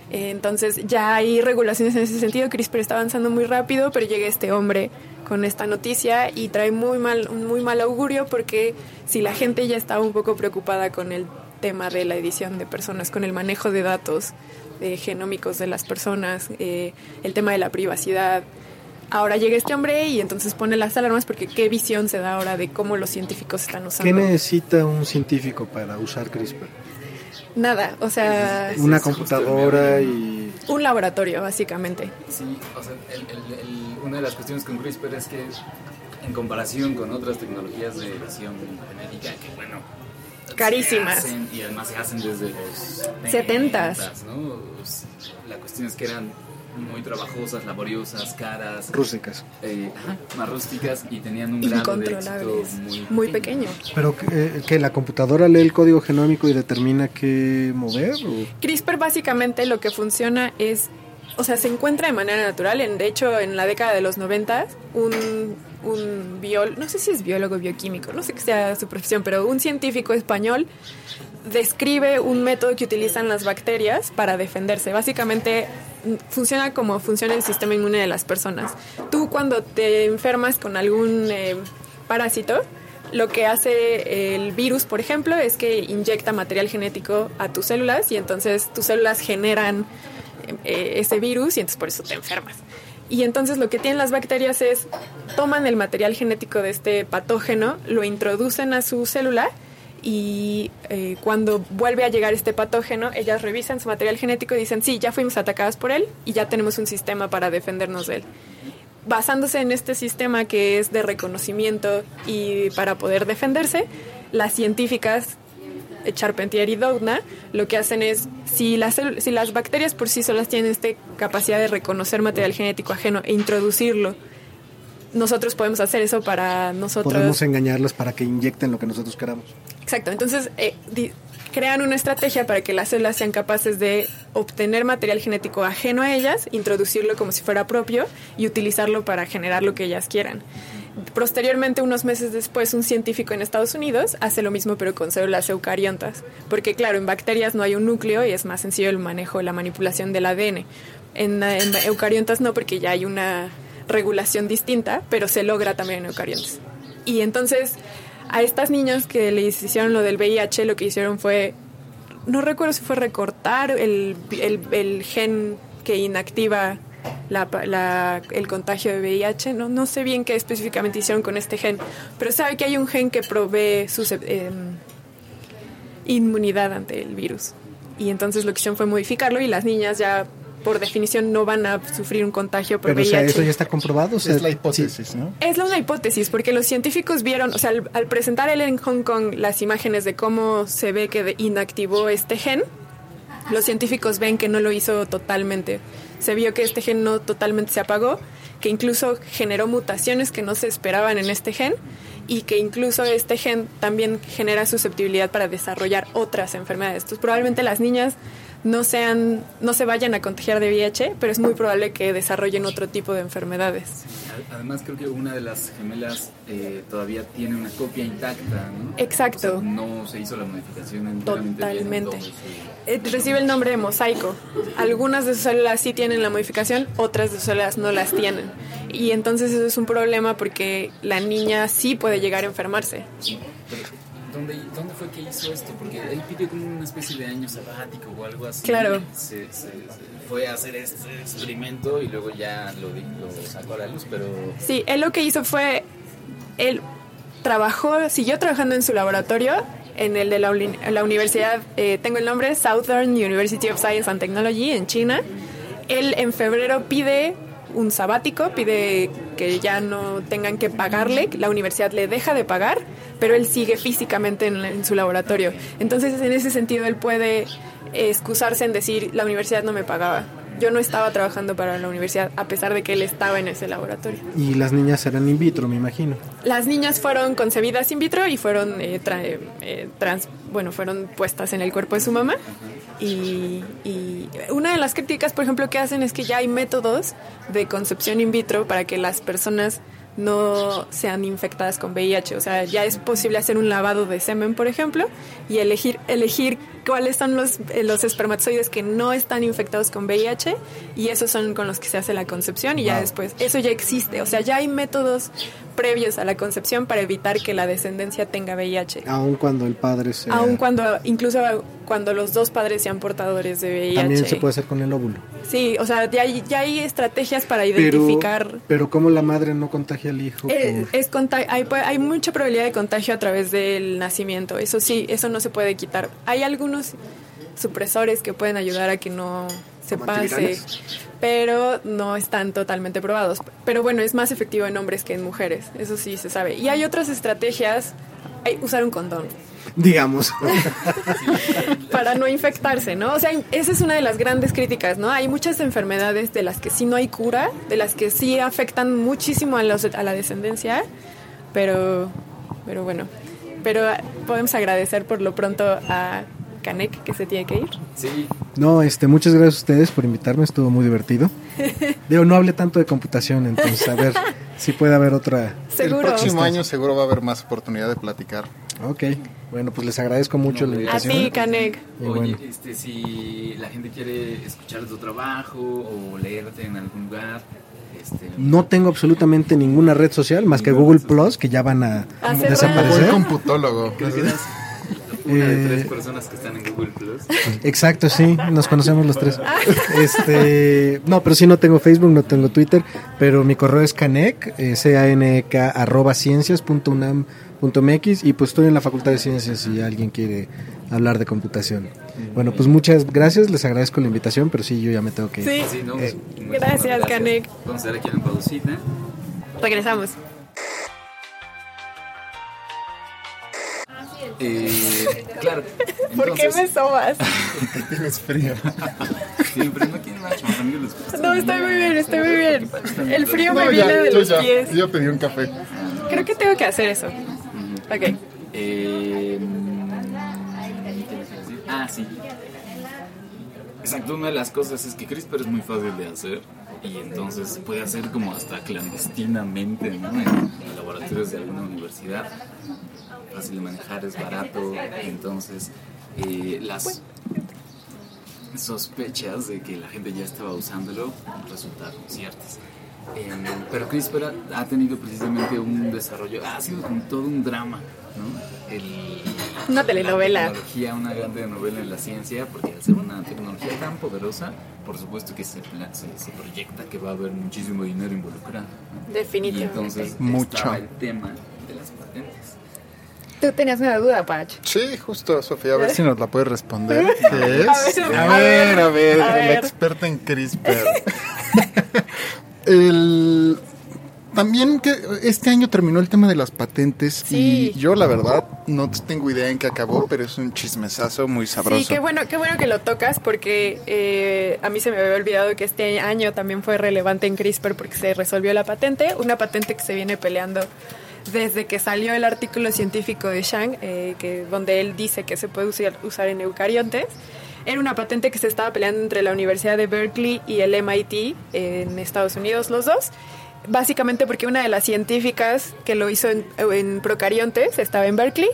Speaker 4: Entonces ya hay regulaciones en ese sentido. CRISPR está avanzando muy rápido, pero llega este hombre con esta noticia y trae muy mal, un muy mal augurio porque si la gente ya estaba un poco preocupada con el tema de la edición de personas, con el manejo de datos eh, genómicos de las personas, eh, el tema de la privacidad. Ahora llega este hombre y entonces pone las alarmas porque qué visión se da ahora de cómo los científicos están usando.
Speaker 5: ¿Qué necesita un científico para usar CRISPR?
Speaker 4: Nada, o sea,
Speaker 5: Una computadora y...
Speaker 4: un laboratorio básicamente.
Speaker 2: Sí, o sea, el- el- el- una de las cuestiones con CRISPR es que en comparación con otras tecnologías de edición genética, que bueno,
Speaker 4: Carísimas.
Speaker 2: se hacen y además se hacen desde los
Speaker 4: 70s.
Speaker 2: 70s, ¿no? La cuestión es que eran muy trabajosas, laboriosas, caras,
Speaker 5: Rústicas.
Speaker 2: eh, más rústicas y tenían un grado de éxito muy,
Speaker 4: muy pequeño.
Speaker 5: ¿Pero que, que la computadora lee el código genómico y determina qué mover? o-
Speaker 4: CRISPR básicamente lo que funciona es, o sea, se encuentra de manera natural. En, de hecho, en la década de los 90, un, un biólogo, no sé si es biólogo o bioquímico, no sé qué sea su profesión, pero un científico español describe un método que utilizan las bacterias para defenderse. Básicamente mm, funciona como funciona el sistema inmune de las personas. Tú cuando te enfermas con algún eh, parásito, lo que hace el virus, por ejemplo, es que inyecta material genético a tus células y entonces tus células generan eh, ese virus y entonces por eso te enfermas. Y entonces lo que tienen las bacterias es, toman el material genético de este patógeno, lo introducen a su célula y eh, cuando vuelve a llegar este patógeno, ellas revisan su material genético y dicen, sí, ya fuimos atacadas por él y ya tenemos un sistema para defendernos de él. Basándose en este sistema que es de reconocimiento y para poder defenderse, las científicas Charpentier y Doudna lo que hacen es, si las, si las bacterias por sí solas tienen esta capacidad de reconocer material genético ajeno e introducirlo, nosotros podemos hacer eso para nosotros.
Speaker 5: Podemos engañarlas para que inyecten lo que nosotros queramos.
Speaker 4: Exacto, entonces eh, di- crean una estrategia para que las células sean capaces de obtener material genético ajeno a ellas, introducirlo como si fuera propio y utilizarlo para generar lo que ellas quieran. Posteriormente, unos meses después, un científico en Estados Unidos hace lo mismo pero con células eucariontas, porque claro, en bacterias no hay un núcleo y es más sencillo el manejo, la manipulación del ADN. En, en eucariontas no, porque ya hay una regulación distinta, pero se logra también en eucariontas. Y entonces a estas niñas que les hicieron lo del VIH, lo que hicieron fue, no recuerdo si fue recortar el gen que inactiva la- la- el contagio de VIH, no, no sé bien qué específicamente hicieron con este gen, pero sabe que hay un gen que provee su inmunidad ante el virus. Y entonces lo que hicieron fue modificarlo y las niñas ya por definición no van a sufrir un contagio por
Speaker 5: Pero, o
Speaker 4: VIH.
Speaker 5: sea, eso ya está comprobado. o sea,
Speaker 3: Es la
Speaker 5: sí.
Speaker 3: hipótesis, ¿no?
Speaker 4: Es una hipótesis, porque los científicos vieron, o sea, al, al presentar él en Hong Kong las imágenes de cómo se ve que de- inactivó este gen, los científicos ven que no lo hizo totalmente. Se vio que este gen no totalmente se apagó, que incluso generó mutaciones que no se esperaban en este gen y que incluso este gen también genera susceptibilidad para desarrollar otras enfermedades. Entonces, probablemente las niñas no sean no se vayan a contagiar de VIH, pero es muy probable que desarrollen otro tipo de enfermedades.
Speaker 2: Además creo que una de las gemelas eh, todavía tiene una copia intacta, ¿no?
Speaker 4: Exacto.
Speaker 2: O sea, no se hizo la modificación
Speaker 4: Totalmente. Eh, recibe el nombre de mosaico. Algunas de sus células sí tienen la modificación, otras de sus células no las tienen. Y entonces eso es un problema porque la niña sí puede llegar a enfermarse.
Speaker 2: Pero, ¿dónde, ¿Dónde fue que hizo esto? Porque él pidió como una especie de año sabático o algo así.
Speaker 4: Claro.
Speaker 2: Se, se- se fue a hacer este experimento y luego ya lo, sacó a la luz, pero...
Speaker 4: Sí, él lo que hizo fue, él trabajó, siguió trabajando en su laboratorio, en el de la, uni- la universidad, eh, tengo el nombre, Southern University of Science and Technology en China. Él en febrero pide un sabático, pide que ya no tengan que pagarle, la universidad le deja de pagar, pero él sigue físicamente en, en su laboratorio. Entonces, en ese sentido, él puede excusarse en decir, la universidad no me pagaba. Yo no estaba trabajando para la universidad, a pesar de que él estaba en ese laboratorio.
Speaker 5: Y las niñas eran in vitro, me imagino.
Speaker 4: Las niñas fueron concebidas in vitro y fueron eh, tra- eh, trans, bueno, fueron puestas en el cuerpo de su mamá. Y, y una de las críticas, por ejemplo, que hacen es que ya hay métodos de concepción in vitro para que las personas no sean infectadas con VIH. O sea, ya es posible hacer un lavado de semen, por ejemplo, y elegir, elegir cuáles son los, eh, los espermatozoides que no están infectados con VIH y esos son con los que se hace la concepción y ya después, eso ya existe. O sea, ya hay métodos previos a la concepción para evitar que la descendencia tenga VIH.
Speaker 5: Aun cuando el padre sea...
Speaker 4: Aun cuando, incluso cuando los dos padres sean portadores de VIH.
Speaker 5: También se puede hacer con el óvulo.
Speaker 4: Sí, o sea, ya hay, ya hay estrategias para
Speaker 5: Pero,
Speaker 4: identificar
Speaker 5: pero ¿cómo la madre no contagia al hijo?
Speaker 4: Eh,
Speaker 5: por-
Speaker 4: es conta- hay, pu- hay mucha probabilidad de contagio a través del nacimiento. Eso sí, eso no se puede quitar. Hay algunos supresores que pueden ayudar a que no se
Speaker 5: ¿Como
Speaker 4: pase, pero no están totalmente probados. Pero bueno, es más efectivo en hombres que en mujeres. Eso sí se sabe. Y hay otras estrategias. Hay usar un condón
Speaker 5: Digamos. <laughs>
Speaker 4: para no infectarse, ¿no? O sea, esa es una de las grandes críticas, ¿no? Hay muchas enfermedades de las que sí no hay cura, de las que sí afectan muchísimo a, los- a la descendencia, pero, pero bueno, pero podemos agradecer por lo pronto a Canek que se tiene que ir.
Speaker 2: Sí.
Speaker 5: No, este, muchas gracias a ustedes por invitarme, estuvo muy divertido. <laughs> Digo, no hablé tanto de computación, entonces a ver <laughs> si puede haber otra.
Speaker 4: Seguro.
Speaker 3: El próximo año seguro va a haber más oportunidad de platicar.
Speaker 5: Ok, bueno, pues les agradezco mucho la
Speaker 4: A
Speaker 5: invitación.
Speaker 4: ti, Canek.
Speaker 5: Y
Speaker 2: Oye,
Speaker 5: bueno.
Speaker 2: este, si la gente quiere escuchar tu trabajo o leerte en algún lugar, este,
Speaker 5: No tengo absolutamente ninguna red social más que Google Plus, que ya van a
Speaker 4: Ah, cerrado.
Speaker 5: desaparecer.
Speaker 3: Buen computólogo.
Speaker 2: Una de
Speaker 5: Eh,
Speaker 2: tres personas que están en Google Plus.
Speaker 5: Exacto, sí, nos conocemos los tres. <laughs> Este, no, pero sí no tengo Facebook, no tengo Twitter, pero mi correo es canek, eh, C-A-N-E-K, arroba ciencias punto unam punto MX, y pues estoy en la Facultad de Ciencias si alguien quiere hablar de computación. Bueno, pues muchas gracias, les agradezco la invitación, pero sí, yo ya me tengo que ir.
Speaker 4: Sí,
Speaker 2: Sí, no,
Speaker 5: Eh,
Speaker 2: muchísimas
Speaker 4: gracias, Canek.
Speaker 2: Vamos a hacer aquí una pausita.
Speaker 4: Regresamos.
Speaker 2: Eh, claro.
Speaker 4: ¿Por qué me
Speaker 2: entonces-
Speaker 4: sobas? <laughs>
Speaker 3: Tienes frío.
Speaker 2: Sí, pero no quieren más, amigos les gusta.
Speaker 4: No, estoy muy bien, estoy muy bien. El frío me
Speaker 3: No,
Speaker 4: viene
Speaker 3: ya,
Speaker 4: de los
Speaker 3: ya,
Speaker 4: pies.
Speaker 3: yo pedí un café.
Speaker 4: Creo que tengo que hacer eso. Ok.
Speaker 2: Eh. Ah, sí. Exacto, una de las cosas es que CRISPR es muy fácil de hacer y entonces se puede hacer como hasta clandestinamente, ¿no? En, en laboratorios de alguna universidad. Fácil de manejar, es barato, entonces eh, las sospechas de que la gente ya estaba usándolo resultaron ciertas. Em, pero CRISPR ha- tenido precisamente un desarrollo, ha sido como todo un drama, ¿no? El,
Speaker 4: Una telenovela.
Speaker 2: La tecnología, una gran novela en la ciencia, porque al ser una tecnología tan poderosa, por supuesto que se, se, se proyecta que va a haber muchísimo dinero involucrado. ¿no?
Speaker 4: Definitivamente.
Speaker 2: Y entonces
Speaker 3: Mucho.
Speaker 2: estaba el tema.
Speaker 4: Tú tenías una duda, Pach.
Speaker 3: Sí, justo, Sofía, a ver si nos la puedes responder. <laughs>
Speaker 4: A
Speaker 3: ¿Qué
Speaker 4: ver,
Speaker 3: es?
Speaker 4: a
Speaker 3: A ver, a ver,
Speaker 4: a
Speaker 3: la experta en CRISPR. <laughs> El... También que este año terminó el tema de las patentes
Speaker 4: Sí.
Speaker 3: y yo la verdad no tengo idea en qué acabó, pero es un chismesazo muy sabroso.
Speaker 4: Sí, qué bueno, qué bueno que lo tocas porque eh, a mí se me había olvidado que este año también fue relevante en CRISPR porque se resolvió la patente, una patente que se viene peleando desde que salió el artículo científico de Shang, eh, que, donde él dice que se puede usar, en eucariontes. Era una patente que se estaba peleando entre la Universidad de Berkeley y el MIT en Estados Unidos, los dos. Básicamente porque una de las científicas que lo hizo en, en procariontes estaba en Berkeley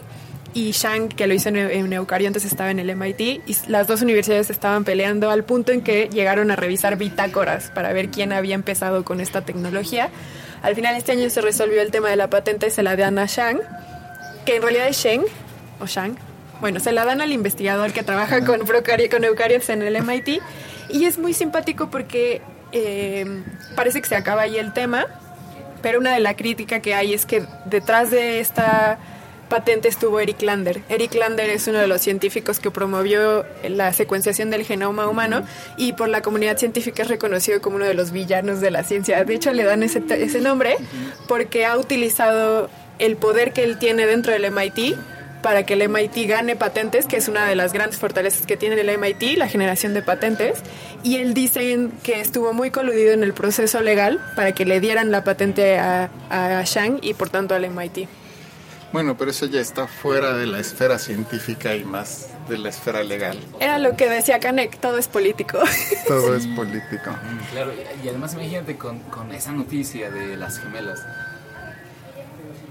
Speaker 4: y Shang, que lo hizo en, en eucariontes, estaba en el MIT y las dos universidades estaban peleando al punto en que llegaron a revisar bitácoras para ver quién había empezado con esta tecnología. Al final este año se resolvió el tema de la patente, se la dan a Shang, que en realidad es Sheng o Shang. Bueno, se la dan al investigador que trabaja con, procari- con eucariontes en el MIT y es muy simpático porque eh, parece que se acaba ahí el tema pero una de la crítica que hay es que detrás de esta patente estuvo Eric Lander. Eric Lander es uno de los científicos que promovió la secuenciación del genoma humano y por la comunidad científica es reconocido como uno de los villanos de la ciencia. De hecho, le dan ese, nombre porque ha utilizado el poder que él tiene dentro del MIT para que el MIT gane patentes, que es una de las grandes fortalezas que tiene el MIT, la generación de patentes. Y él dice que estuvo muy coludido en el proceso legal para que le dieran la patente a, a Shang y por tanto al MIT.
Speaker 3: Bueno, pero eso ya está fuera de la esfera científica y más de la esfera legal.
Speaker 4: Era lo que decía Canek, todo es político. <laughs>
Speaker 3: Todo es político.
Speaker 2: Claro, y además imagínate con, con esa noticia de las gemelas.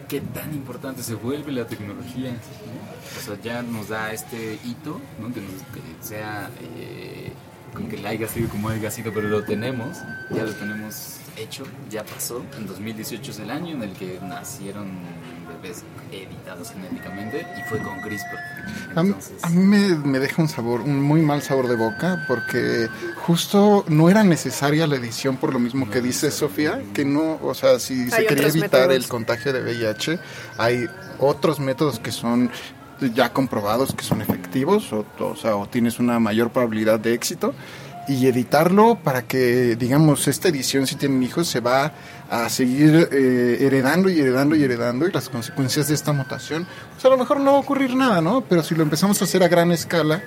Speaker 2: Qué tan importante se vuelve la tecnología. ¿no? O sea, ya nos da este hito, ¿no? que, nos, que sea eh, como que le haya sido como haya sido, pero lo tenemos, ya lo tenemos hecho, ya pasó. En 2018 es el año en el que nacieron bebés editados genéticamente y fue con CRISPR.
Speaker 3: A mí,
Speaker 2: Entonces,
Speaker 3: a mí me, me deja un sabor, un muy mal sabor de boca, porque justo no era necesaria la edición por lo mismo que dice Sofía, que no, o sea, si se quería evitar
Speaker 4: métodos.
Speaker 3: el contagio de VIH, hay otros métodos que son ya comprobados que son efectivos, o, o sea, o tienes una mayor probabilidad de éxito. Y editarlo para que, digamos, esta edición, si tienen hijos, se va a seguir eh, heredando y heredando y heredando y las consecuencias de esta mutación, pues a lo mejor no va a ocurrir nada, ¿no? Pero si lo empezamos a hacer a gran escala,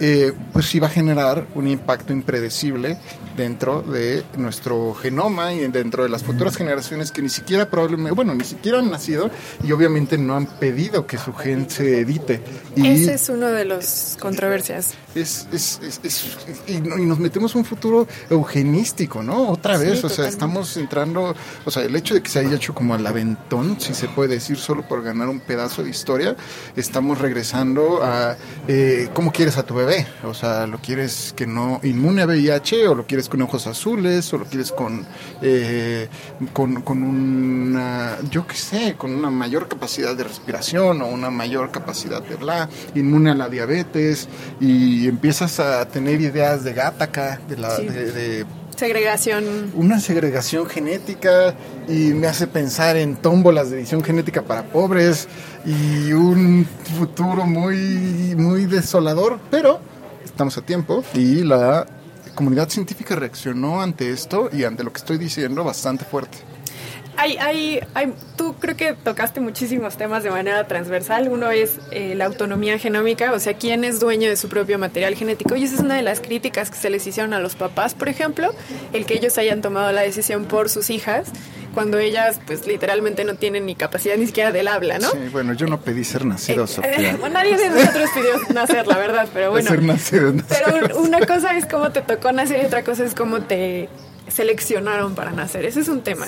Speaker 3: eh, pues sí va a generar un impacto impredecible dentro de nuestro genoma y dentro de las futuras generaciones que ni siquiera probablemente, bueno, ni siquiera han nacido y obviamente no han pedido que su gen se edite. Y
Speaker 4: Ese es uno de los controversias.
Speaker 3: es, es, es- es- y, y nos metemos un futuro eugenístico, ¿no? Otra
Speaker 4: Sí,
Speaker 3: vez, o sea, estamos entrando, o sea, el hecho de que se haya hecho como al aventón, si se puede decir, solo por ganar un pedazo de historia, estamos regresando a eh, cómo quieres a tu bebé, o sea, lo quieres que no inmune a VIH o lo quieres con ojos azules o lo quieres con eh, con, con una, yo qué sé, con una mayor capacidad de respiración o una mayor capacidad de bla, inmune a la diabetes y empiezas a tener ideas de Gattaca, de la
Speaker 4: Sí.
Speaker 3: de- de
Speaker 4: Segregación.
Speaker 3: una segregación genética y me hace pensar en tómbolas de edición genética para pobres y un futuro muy muy desolador, pero estamos a tiempo y la comunidad científica reaccionó ante esto y ante lo que estoy diciendo bastante fuerte.
Speaker 4: Hay, hay, hay, tú creo que tocaste muchísimos temas de manera transversal. Uno es eh, la autonomía genómica, o sea, quién es dueño de su propio material genético. Y esa es una de las críticas que se les hicieron a los papás, por ejemplo, el que ellos hayan tomado la decisión por sus hijas, cuando ellas, pues, literalmente no tienen ni capacidad ni siquiera del habla, ¿no?
Speaker 3: Sí, bueno, yo no pedí ser nacido,
Speaker 4: Eh,
Speaker 3: Sofía.
Speaker 4: bueno, nadie de nosotros pidió nacer, la verdad, pero bueno.
Speaker 3: Ser nacido, no
Speaker 4: Pero una cosa es cómo te tocó nacer y otra cosa es cómo te seleccionaron para nacer. Ese es un tema.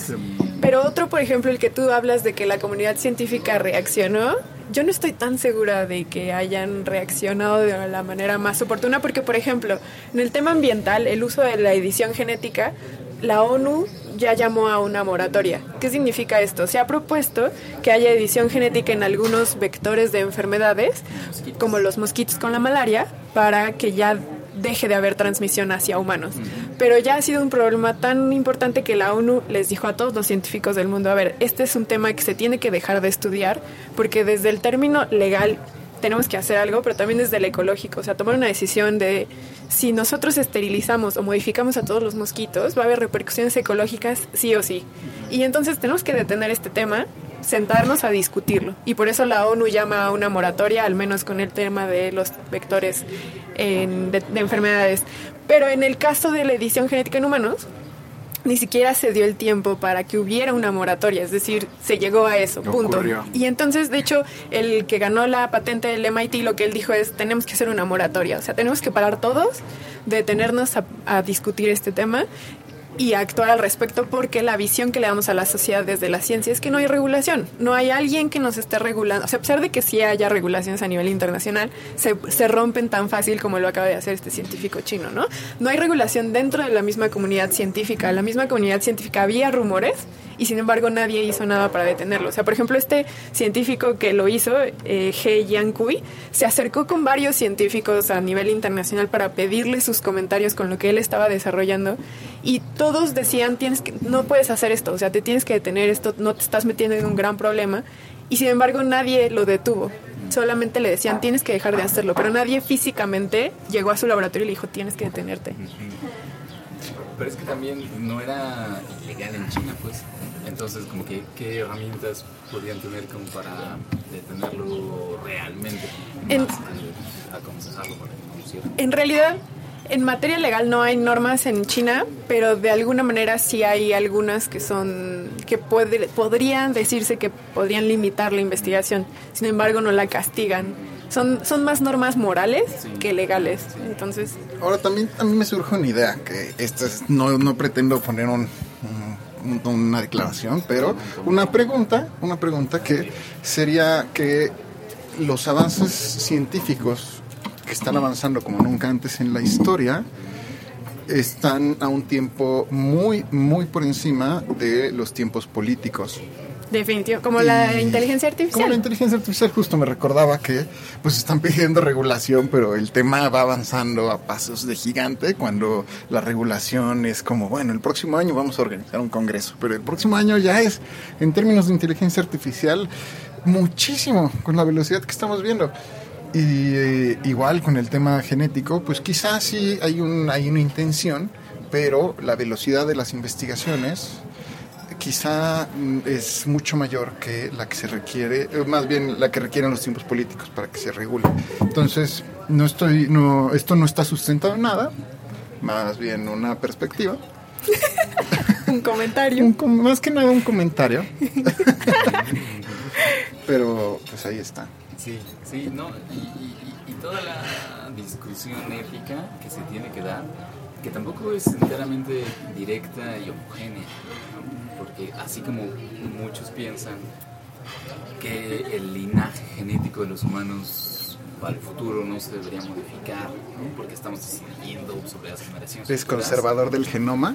Speaker 4: Pero otro, por ejemplo, el que tú hablas de que la comunidad científica reaccionó, yo no estoy tan segura de que hayan reaccionado de la manera más oportuna, porque, por ejemplo, en el tema ambiental, el uso de la edición genética, la ONU ya llamó a una moratoria. ¿Qué significa esto? Se ha propuesto que haya edición genética en algunos vectores de enfermedades, como los mosquitos con la malaria, para que ya deje de haber transmisión hacia humanos. Pero ya ha sido un problema tan importante que la ONU les dijo a todos los científicos del mundo, a ver, este es un tema que se tiene que dejar de estudiar, porque desde el término legal tenemos que hacer algo, pero también desde el ecológico, o sea, tomar una decisión de si nosotros esterilizamos o modificamos a todos los mosquitos, va a haber repercusiones ecológicas sí o sí. Y entonces tenemos que detener este tema, sentarnos a discutirlo. Y por eso la ONU llama a una moratoria, al menos con el tema de los vectores de, de enfermedades. Pero en el caso de la edición genética en humanos, ni siquiera se dio el tiempo para que hubiera una moratoria, es decir, se llegó a eso,
Speaker 3: No
Speaker 4: punto.
Speaker 3: ocurrió.
Speaker 4: Y entonces, de hecho, el que ganó la patente del MIT lo que él dijo es, tenemos que hacer una moratoria, o sea, tenemos que parar todos, detenernos a, a discutir este tema y actuar al respecto porque la visión que le damos a la sociedad desde la ciencia es que no hay regulación, no hay alguien que nos esté regulando, o sea, a pesar de que sí haya regulaciones a nivel internacional, se, se rompen tan fácil como lo acaba de hacer este científico chino, ¿no? No hay regulación dentro de la misma comunidad científica, la misma comunidad científica había rumores y sin embargo nadie hizo nada para detenerlo. O sea, por ejemplo, este científico que lo hizo, eh, He Yankui, se acercó con varios científicos a nivel internacional para pedirle sus comentarios con lo que él estaba desarrollando y todos decían, tienes que, no puedes hacer esto, o sea, te tienes que detener esto, no te estás metiendo en un gran problema y sin embargo nadie lo detuvo. Solamente le decían, tienes que dejar de hacerlo, pero nadie físicamente llegó a su laboratorio y le dijo, tienes que detenerte.
Speaker 2: Pero es que también no era ilegal en China, pues. Entonces, como que, ¿qué herramientas podían tener como para detenerlo realmente?
Speaker 4: En-. En realidad, en materia legal no hay normas en China, pero de alguna manera sí hay algunas que son que puede- podrían decirse que podrían limitar la investigación. Sin embargo, no la castigan. Son, son más normas morales que legales. Entonces,
Speaker 3: Ahora también a mí me surge una idea, que esta es- no, no pretendo poner un, un- una declaración, pero una pregunta, una pregunta que sería que los avances científicos que están avanzando como nunca antes en la historia están a un tiempo muy, muy por encima de los tiempos políticos.
Speaker 4: Definitivo, como la inteligencia
Speaker 3: Como la
Speaker 4: artificial.
Speaker 3: inteligencia artificial justo me recordaba que pues están pidiendo regulación, pero el tema va avanzando a pasos de gigante cuando la regulación es como, bueno, el próximo año vamos a organizar un congreso, pero el próximo año ya es, en términos de inteligencia artificial, muchísimo con la velocidad que estamos viendo. Y eh, igual con el tema genético, pues quizás sí hay, un, hay una intención, pero la velocidad de las investigaciones quizá mm, es mucho mayor que la que se requiere, eh, más bien la que requieren los tiempos políticos para que se regule. Entonces, no estoy, no, esto no está sustentado en nada, más bien una perspectiva. <laughs>
Speaker 4: un comentario.
Speaker 3: Un com- más que nada un comentario. <laughs> Pero pues ahí está.
Speaker 2: Sí, sí, no, y, y- toda la discusión ética que se tiene que dar, que tampoco es enteramente directa y homogénea. Porque así como muchos piensan que el linaje genético de los humanos para el futuro no se debería modificar, ¿no? porque estamos decidiendo sobre las generaciones.
Speaker 3: Es
Speaker 2: futuras.
Speaker 3: conservador del genoma.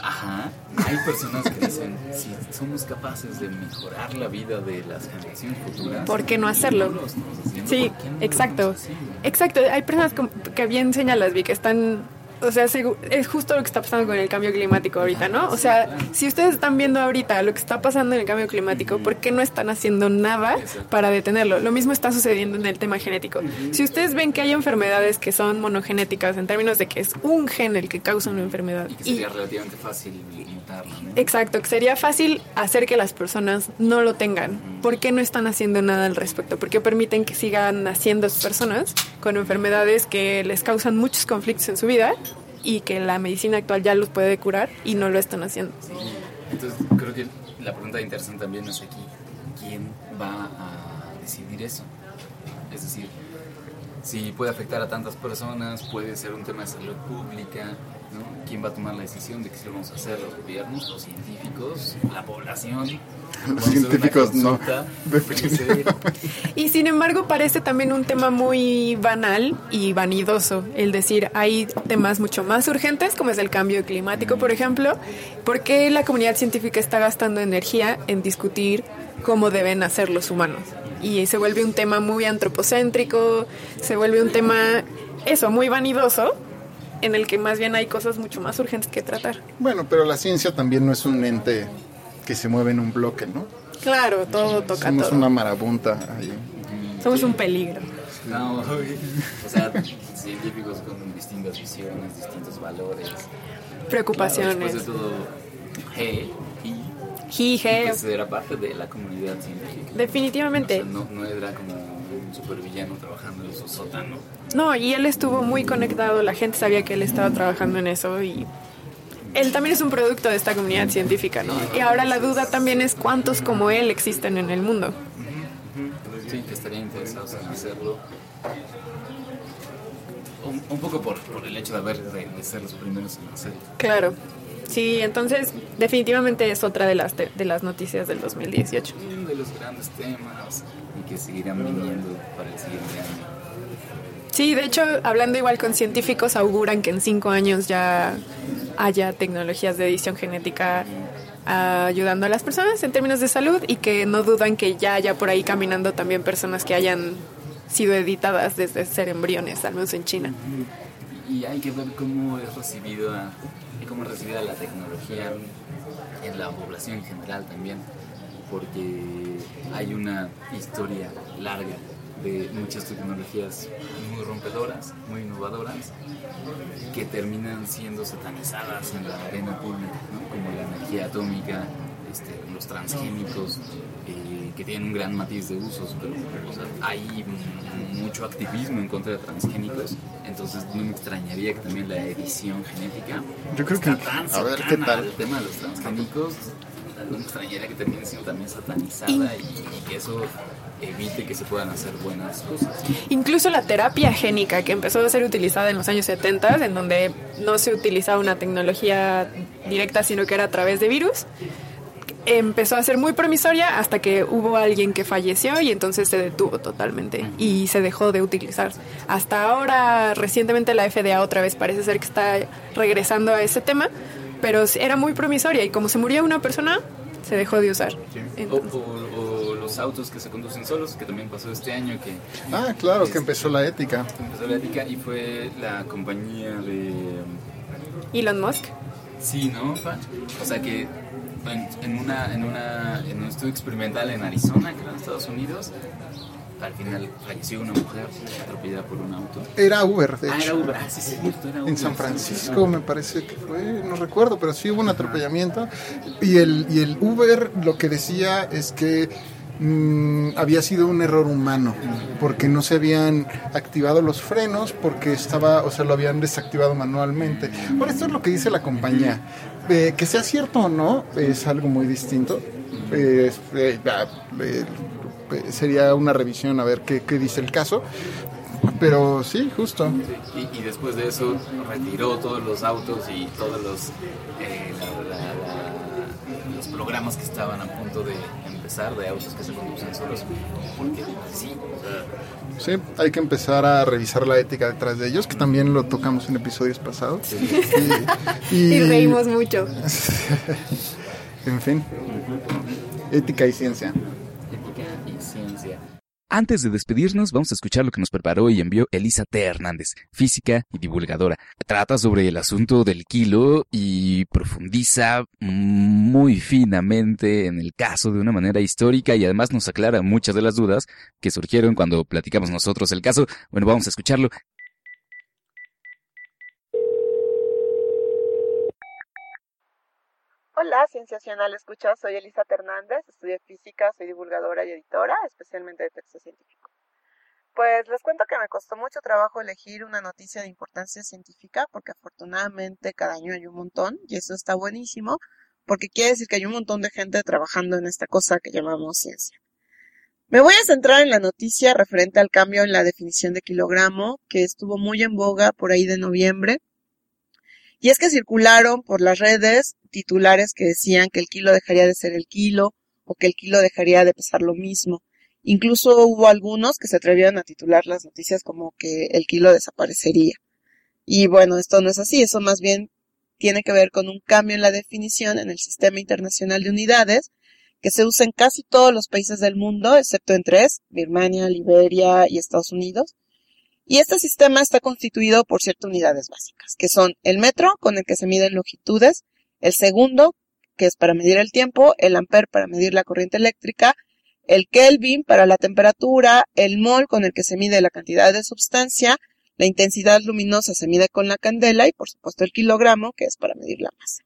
Speaker 2: Ajá. Hay personas que dicen, si somos capaces de mejorar la vida de las generaciones futuras,
Speaker 4: ¿Por qué no hacerlo?
Speaker 2: haciendo?
Speaker 4: Sí,
Speaker 2: ¿Por qué no lo
Speaker 4: exacto. Exacto. Hay personas que bien señalas, Vi, que están. O sea, es justo lo que está pasando con el cambio climático ahorita, ¿no? O sea, si ustedes están viendo ahorita lo que está pasando en el cambio climático, ¿por qué no están haciendo nada para detenerlo? Lo mismo está sucediendo en el tema genético. Si ustedes ven que hay enfermedades que son monogenéticas en términos de que es un gen el que causa una enfermedad
Speaker 2: Y que sería relativamente fácil ¿no?
Speaker 4: Exacto, que sería fácil hacer que las personas no lo tengan. ¿Por qué no están haciendo nada al respecto? ¿Por qué permiten que sigan naciendo personas con enfermedades que les causan muchos conflictos en su vida y que la medicina actual ya los puede curar y no lo están haciendo?
Speaker 2: Entonces, creo que la pregunta interesante también es aquí, ¿quién va a decidir eso? Es decir, si puede afectar a tantas personas, puede ser un tema de salud pública, ¿no? ¿Quién va a tomar la decisión de que si lo vamos a hacer? ¿Los gobiernos, los científicos, la población? Una
Speaker 3: científicos no,
Speaker 2: consulta.
Speaker 4: Y sin embargo parece también un tema muy banal y vanidoso, el decir hay temas mucho más urgentes como es el cambio climático, por ejemplo, ¿por qué la comunidad científica está gastando energía en discutir cómo deben hacer los humanos? Y se vuelve un tema muy antropocéntrico, se vuelve un tema, eso, muy vanidoso, en el que más bien hay cosas mucho más urgentes que tratar.
Speaker 3: Bueno, pero la ciencia también no es un ente que se mueve en un bloque, ¿no?
Speaker 4: Claro, todo toca
Speaker 3: Somos
Speaker 4: todo.
Speaker 3: una marabunta ahí.
Speaker 4: Somos un peligro.
Speaker 2: No, o sea, científicos con distintas visiones, distintos valores.
Speaker 4: Preocupaciones.
Speaker 2: Claro, después de todo, G y
Speaker 4: Jije.
Speaker 2: pues era parte de la comunidad científica.
Speaker 4: Definitivamente.
Speaker 2: O sea, no, no era como un supervillano trabajando en su sótano.
Speaker 4: No, y él estuvo muy conectado, la gente sabía que él estaba trabajando en eso y él también es un producto de esta comunidad científica, ¿no? Y ahora la duda también es cuántos como él existen en el mundo.
Speaker 2: Sí, que estaría interesados en hacerlo. Un, un poco por, por el hecho de haber de, de ser los primeros en hacerlo.
Speaker 4: Claro. Sí, entonces definitivamente es otra de las te- de las noticias del 2018.
Speaker 2: Uno de los grandes temas y que seguirán viniendo para el siguiente año.
Speaker 4: Sí, de hecho, hablando igual con científicos, auguran que en cinco años ya haya tecnologías de edición genética ayudando a las personas en términos de salud y que no dudan que ya haya por ahí caminando también personas que hayan sido editadas desde ser embriones, al menos en China.
Speaker 2: Y hay que ver cómo es recibida, cómo es recibida la tecnología en la población en general también, porque hay una historia larga de muchas tecnologías muy rompedoras, muy innovadoras, que terminan siendo satanizadas en la arena pública, ¿no? como la energía atómica, este, los transgénicos, eh, que tienen un gran matiz de usos, pero o sea, hay mucho activismo en contra de transgénicos, entonces no me extrañaría que también la edición genética
Speaker 3: Yo creo que,
Speaker 2: tan
Speaker 3: a ver, ¿qué tal?
Speaker 2: al tema de los transgénicos, no me extrañaría que termine siendo también satanizada y, y que eso evite que se puedan hacer buenas cosas.
Speaker 4: Incluso la terapia génica que empezó a ser utilizada en los años 70, en donde no se utilizaba una tecnología directa, sino que era a través de virus, empezó a ser muy promisoria hasta que hubo alguien que falleció y entonces se detuvo totalmente y se dejó de utilizar. Hasta ahora, recientemente la FDA otra vez parece ser que está regresando a ese tema, pero era muy promisoria y como se murió una persona, se dejó de usar.
Speaker 2: O, o- o los autos que se conducen solos, que también pasó este año, que
Speaker 3: Ah, claro, que empezó la ética.
Speaker 2: empezó la ética y fue la compañía de...
Speaker 4: Elon Musk.
Speaker 2: Sí, ¿no? O sea que en, en una, en, una, en un estudio experimental en Arizona, que era en Estados Unidos, al final falleció una mujer atropellada por un auto.
Speaker 3: Era Uber, de
Speaker 2: Ah,
Speaker 3: hecho.
Speaker 2: era Uber, ah, sí, sí, cierto, era Uber.
Speaker 3: En San Francisco me parece que fue, no recuerdo, pero sí hubo un atropellamiento. Y el, y el Uber lo que decía es que mm, había sido un error humano, porque no se habían activado los frenos, porque estaba, o sea, lo habían desactivado manualmente. Por esto es lo que dice la compañía. Eh, que sea cierto o no, es algo muy distinto. Eh, eh, sería una revisión a ver qué, qué dice el caso. Pero sí, justo.
Speaker 2: Y, después de eso retiró todos los autos y todos los, la- la- programas que estaban a punto de empezar de autos que se conducen solos. Porque sí, o sea,
Speaker 3: Sí, hay que empezar a revisar la ética detrás de ellos, que también lo tocamos en episodios pasados. Y, <laughs>
Speaker 4: Y reímos mucho. <laughs>
Speaker 3: En fin, ética y ciencia.
Speaker 13: Antes de despedirnos, vamos a escuchar lo que nos preparó y envió Elisa T. Hernández, física y divulgadora. Trata sobre el asunto del kilo y profundiza muy finamente en el caso de una manera histórica y además nos aclara muchas de las dudas que surgieron cuando platicamos nosotros el caso. Bueno, vamos a escucharlo.
Speaker 14: Hola, Cienciacional Escucha, soy Elisa Hernández, estudié física, soy divulgadora y editora, especialmente de texto científico. Pues les cuento que me costó mucho trabajo elegir una noticia de importancia científica porque afortunadamente cada año hay un montón y eso está buenísimo porque quiere decir que hay un montón de gente trabajando en esta cosa que llamamos ciencia. Me voy a centrar en la noticia referente al cambio en la definición de kilogramo que estuvo muy en boga por ahí de noviembre y es que circularon por las redes titulares que decían que el kilo dejaría de ser el kilo o que el kilo dejaría de pesar lo mismo. Incluso hubo algunos que se atrevieron a titular las noticias como que el kilo desaparecería. Y bueno, esto no es así, eso más bien tiene que ver con un cambio en la definición en el Sistema Internacional de Unidades que se usa en casi todos los países del mundo, excepto en tres, Birmania, Liberia y Estados Unidos. Y este sistema está constituido por ciertas unidades básicas, que son el metro, con el que se miden longitudes, el segundo, que es para medir el tiempo, el amper para medir la corriente eléctrica, el Kelvin para la temperatura, el mol con el que se mide la cantidad de sustancia, la intensidad luminosa se mide con la candela y por supuesto el kilogramo, que es para medir la masa.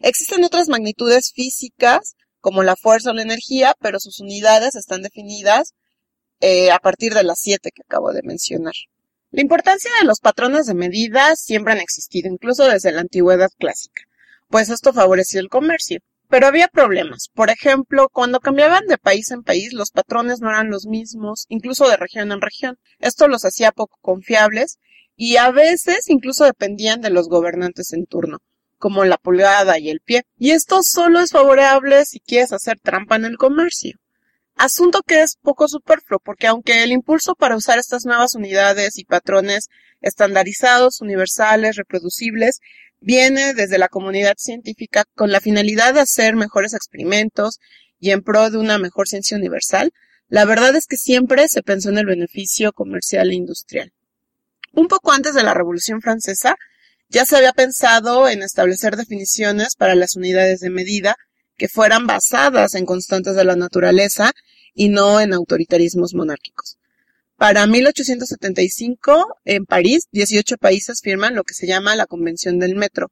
Speaker 14: Existen otras magnitudes físicas, como la fuerza o la energía, pero sus unidades están definidas eh, a partir de las siete que acabo de mencionar. La importancia de los patrones de medida siempre han existido, incluso desde la antigüedad clásica, pues esto favoreció el comercio. Pero había problemas. Por ejemplo, cuando cambiaban de país en país, los patrones no eran los mismos, incluso de región en región. Esto los hacía poco confiables y a veces incluso dependían de los gobernantes en turno, como la pulgada y el pie. Y esto solo es favorable si quieres hacer trampa en el comercio. Asunto que es poco superfluo, porque aunque el impulso para usar estas nuevas unidades y patrones estandarizados, universales, reproducibles, viene desde la comunidad científica con la finalidad de hacer mejores experimentos y en pro de una mejor ciencia universal, la verdad es que siempre se pensó en el beneficio comercial e industrial. Un poco antes de la Revolución Francesa, ya se había pensado en establecer definiciones para las unidades de medida que fueran basadas en constantes de la naturaleza y no en autoritarismos monárquicos. Para 1875, en París, 18 países firman lo que se llama la Convención del Metro.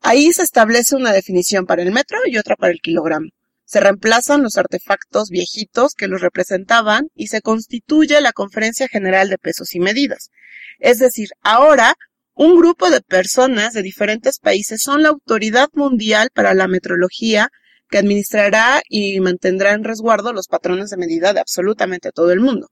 Speaker 14: Ahí se establece una definición para el metro y otra para el kilogramo. Se reemplazan los artefactos viejitos que los representaban y se constituye la Conferencia General de Pesos y Medidas. Es decir, ahora un grupo de personas de diferentes países son la autoridad mundial para la metrología que administrará y mantendrá en resguardo los patrones de medida de absolutamente todo el mundo.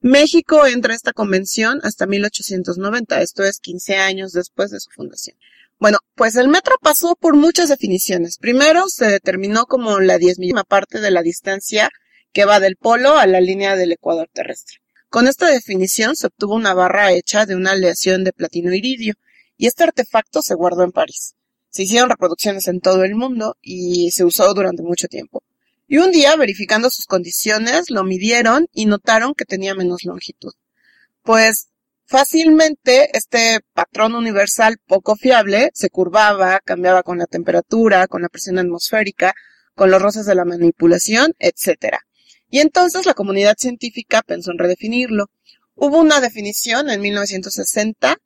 Speaker 14: México entra a esta convención hasta 1890, esto es 15 años después de su fundación. Bueno, pues el metro pasó por muchas definiciones. Primero se determinó como la diezmillima parte de la distancia que va del polo a la línea del ecuador terrestre. Con esta definición se obtuvo una barra hecha de una aleación de platino iridio, y este artefacto se guardó en París. Se hicieron reproducciones en todo el mundo y se usó durante mucho tiempo. Y un día, verificando sus condiciones, lo midieron y notaron que tenía menos longitud. Pues Fácilmente este patrón universal poco fiable se curvaba, cambiaba con la temperatura, con la presión atmosférica, con los roces de la manipulación, etc. Y entonces la comunidad científica pensó en redefinirlo. Hubo una definición en 1960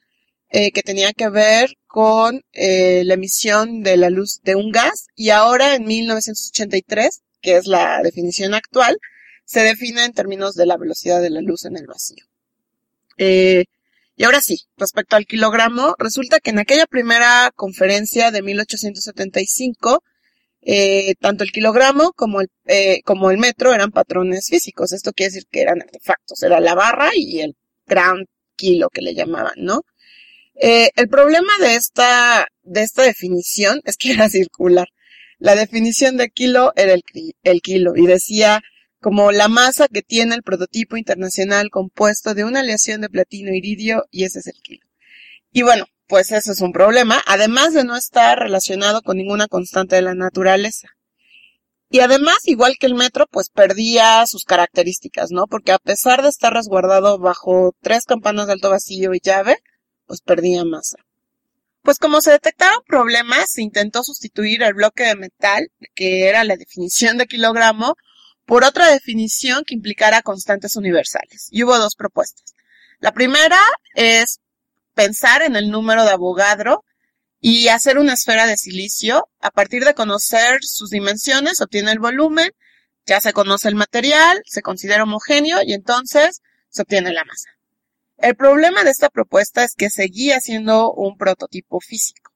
Speaker 14: eh, que tenía que ver con eh, la emisión de la luz de un gas y ahora en 1983, que es la definición actual, se define en términos de la velocidad de la luz en el vacío. Eh, y ahora sí, respecto al kilogramo, resulta que en aquella primera conferencia de 1875, eh, tanto el kilogramo como el, eh, como el metro eran patrones físicos. Esto quiere decir que eran artefactos. Era la barra y el gran kilo que le llamaban, ¿no? Eh, el problema de esta, de esta definición <laughs> es que era circular. La definición de kilo era el, el kilo y decía como la masa que tiene el prototipo internacional compuesto de una aleación de platino iridio y ese es el kilo. Y bueno, pues eso es un problema, además de no estar relacionado con ninguna constante de la naturaleza. Y además, igual que el metro, pues perdía sus características, ¿no? Porque a pesar de estar resguardado bajo tres campanas de alto vacío y llave, pues perdía masa. Pues como se detectaron problemas, se intentó sustituir el bloque de metal, que era la definición de kilogramo, por otra definición que implicara constantes universales. Y hubo dos propuestas. La primera es pensar en el número de Avogadro y hacer una esfera de silicio. A partir de conocer sus dimensiones, obtiene el volumen, ya se conoce el material, se considera homogéneo y entonces se obtiene la masa. El problema de esta propuesta es que seguía siendo un prototipo físico.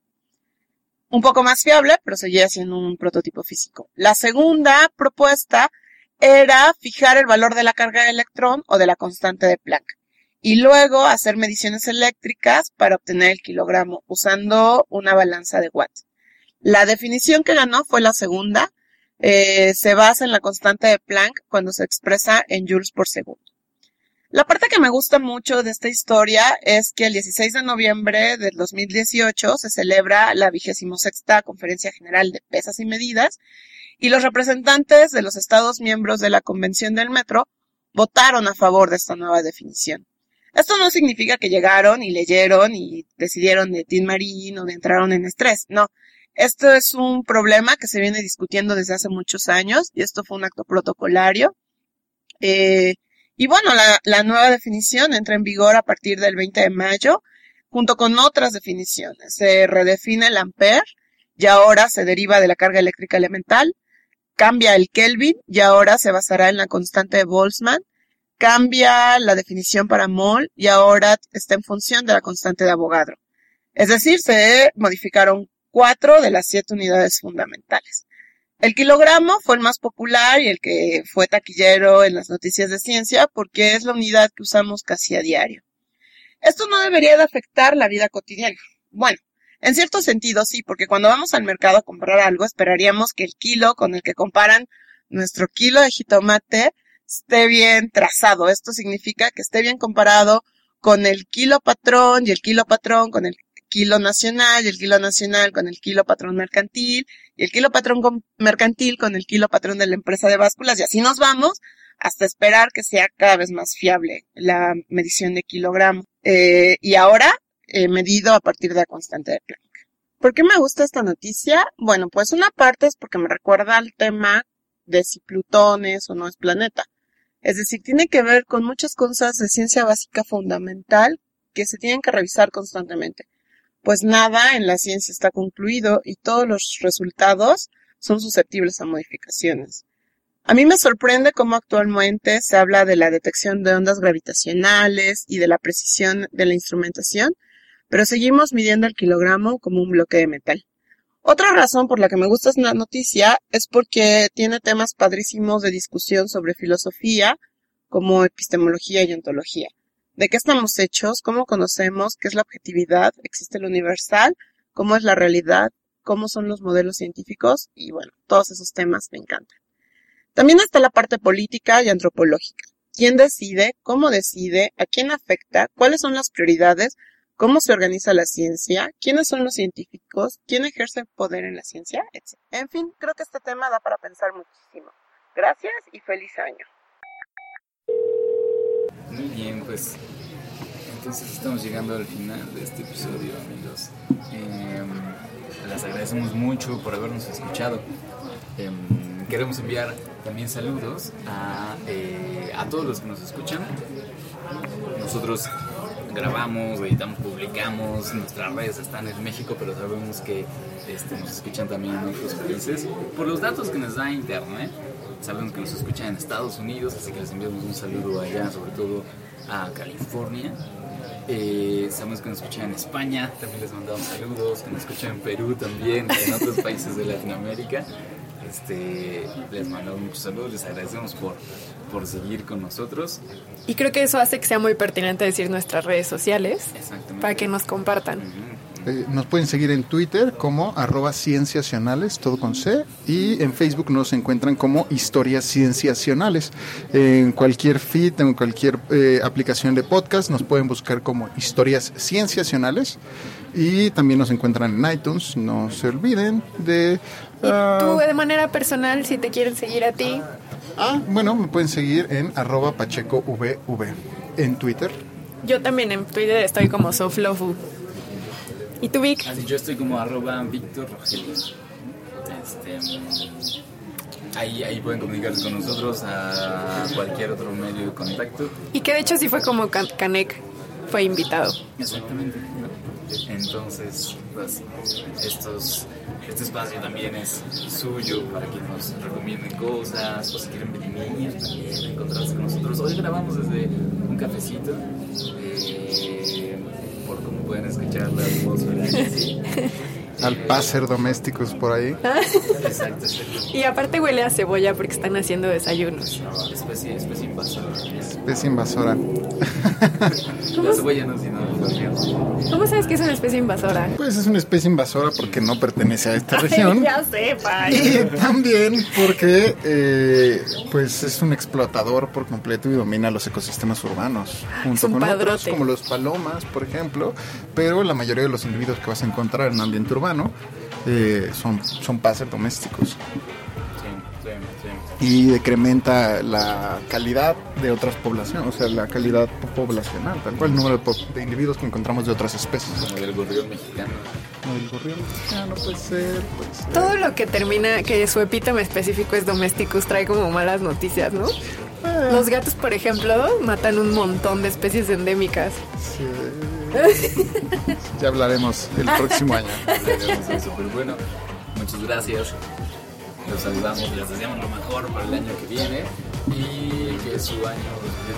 Speaker 14: Un poco más fiable, pero seguía siendo un prototipo físico. La segunda propuesta era fijar el valor de la carga de electrón o de la constante de Planck y luego hacer mediciones eléctricas para obtener el kilogramo usando una balanza de Watt. La definición que ganó fue la segunda. Eh, se basa en la constante de Planck cuando se expresa en joules por segundo. La parte que me gusta mucho de esta historia es que el 16 de noviembre del 2018 se celebra la vigésimo sexta Conferencia General de Pesas y Medidas y los representantes de los Estados miembros de la Convención del Metro votaron a favor de esta nueva definición. Esto no significa que llegaron y leyeron y decidieron de Tin Marín o de entraron en estrés, no. Esto es un problema que se viene discutiendo desde hace muchos años y esto fue un acto protocolario. Eh, y bueno, la, la nueva definición entra en vigor a partir del 20 de mayo, junto con otras definiciones. Se redefine el ampere y ahora se deriva de la carga eléctrica elemental cambia el Kelvin y ahora se basará en la constante de Boltzmann, cambia la definición para mol y ahora está en función de la constante de Avogadro. Es decir, se modificaron cuatro de las siete unidades fundamentales. El kilogramo fue el más popular y el que fue taquillero en las noticias de ciencia porque es la unidad que usamos casi a diario. Esto no debería de afectar la vida cotidiana. Bueno, en cierto sentido, sí, porque cuando vamos al mercado a comprar algo, esperaríamos que el kilo con el que comparan nuestro kilo de jitomate esté bien trazado. Esto significa que esté bien comparado con el kilo patrón y el kilo patrón con el kilo nacional y el kilo nacional con el kilo patrón mercantil y el kilo patrón mercantil con el kilo patrón de la empresa de básculas y así nos vamos hasta esperar que sea cada vez más fiable la medición de kilogramo. Eh, y ahora eh, medido a partir de la constante de Planck. ¿Por qué me gusta esta noticia? Bueno, pues una parte es porque me recuerda al tema de si Plutón es o no es planeta. Es decir, tiene que ver con muchas cosas de ciencia básica fundamental que se tienen que revisar constantemente. Pues nada en la ciencia está concluido y todos los resultados son susceptibles a modificaciones. A mí me sorprende cómo actualmente se habla de la detección de ondas gravitacionales y de la precisión de la instrumentación, pero seguimos midiendo el kilogramo como un bloque de metal. Otra razón por la que me gusta esta noticia es porque tiene temas padrísimos de discusión sobre filosofía, como epistemología y ontología. ¿De qué estamos hechos? ¿Cómo conocemos? ¿Qué es la objetividad? ¿Existe lo universal? ¿Cómo es la realidad? ¿Cómo son los modelos científicos? Y bueno, todos esos temas me encantan. También está la parte política y antropológica. ¿Quién decide? ¿Cómo decide? ¿A quién afecta? ¿Cuáles son las prioridades? ¿Cómo se organiza la ciencia? ¿Quiénes son los científicos? ¿Quién ejerce poder en la ciencia? Etc. En fin, creo que este tema da para pensar muchísimo. Gracias y feliz año.
Speaker 2: Muy bien, pues entonces estamos llegando al final de este episodio, amigos. Em, les agradecemos mucho por habernos escuchado. Em, queremos enviar también saludos a, eh, a todos los que nos escuchan. Nosotros grabamos, editamos, publicamos, nuestras redes están en México, pero sabemos que este, nos escuchan también en otros países. Por los datos que nos da Internet, sabemos que nos escuchan en Estados Unidos, así que les enviamos un saludo allá, sobre todo a California. Eh, sabemos que nos escuchan en España, también les mandamos saludos, que nos escuchan en Perú también, en otros países de Latinoamérica. Este, les mandamos muchos saludos, les agradecemos por, por seguir con nosotros.
Speaker 4: Y creo que eso hace que sea muy pertinente decir nuestras redes sociales para que nos compartan.
Speaker 3: Eh, nos pueden seguir en Twitter como arroba cienciacionales, todo con C, y en Facebook nos encuentran como historias cienciacionales. En cualquier feed, en cualquier eh, aplicación de podcast, nos pueden buscar como historias cienciacionales. Y también nos encuentran en iTunes, no se olviden de... ah,
Speaker 4: Tú de manera personal, si te quieren seguir a ti,
Speaker 3: ah, bueno, me pueden seguir en arroba pachecovv en Twitter.
Speaker 4: yo también en Twitter estoy como Soflofu. ¿Y tú, Vic?
Speaker 2: Así yo estoy como arroba Víctor Rogelio. Este, mm, ahí, ahí pueden comunicarse con nosotros a cualquier otro medio de contacto.
Speaker 4: Y que de hecho sí fue como Can- Canek fue invitado.
Speaker 2: Exactamente. Entonces, pues, estos, este espacio también es suyo para que nos recomienden cosas o si quieren venir también, encontrarse con nosotros. Hoy grabamos desde un cafecito, eh, por como pueden escuchar la atmósfera. Sí. <laughs>
Speaker 3: Al paser domésticos por ahí.
Speaker 2: Exacto, <laughs> exacto.
Speaker 4: Y aparte huele a cebolla porque están haciendo desayunos.
Speaker 2: Especie, especie invasora.
Speaker 3: Especie invasora.
Speaker 2: La cebolla no.
Speaker 4: ¿Cómo sabes que es una especie invasora?
Speaker 3: Pues es una especie invasora porque no pertenece a esta región.
Speaker 4: ya sé, pa.
Speaker 3: Y también porque pues, eh, pues es un explotador por completo y domina los ecosistemas urbanos junto
Speaker 4: un
Speaker 3: con otros
Speaker 4: padrote.
Speaker 3: como los palomas por ejemplo pero la mayoría de los individuos que vas a encontrar en un ambiente urbano eh, son son paser domésticos
Speaker 2: Sí, sí, sí.
Speaker 3: y decrementa la calidad de otras poblaciones o sea la calidad poblacional tal cual el número de, individuos que encontramos de otras especies
Speaker 2: Como del gorrión mexicano.
Speaker 3: Como el gorrión mexicano puede ser puede ser.
Speaker 4: Todo lo que termina, que su epítome específico es domesticus, trae como malas noticias, ¿no? Los gatos, por ejemplo, matan un montón de especies endémicas. <laughs>
Speaker 3: ya hablaremos el próximo año
Speaker 2: Hablaremos pero bueno, muchas gracias. Los saludamos, les deseamos lo mejor para el año que viene y que su año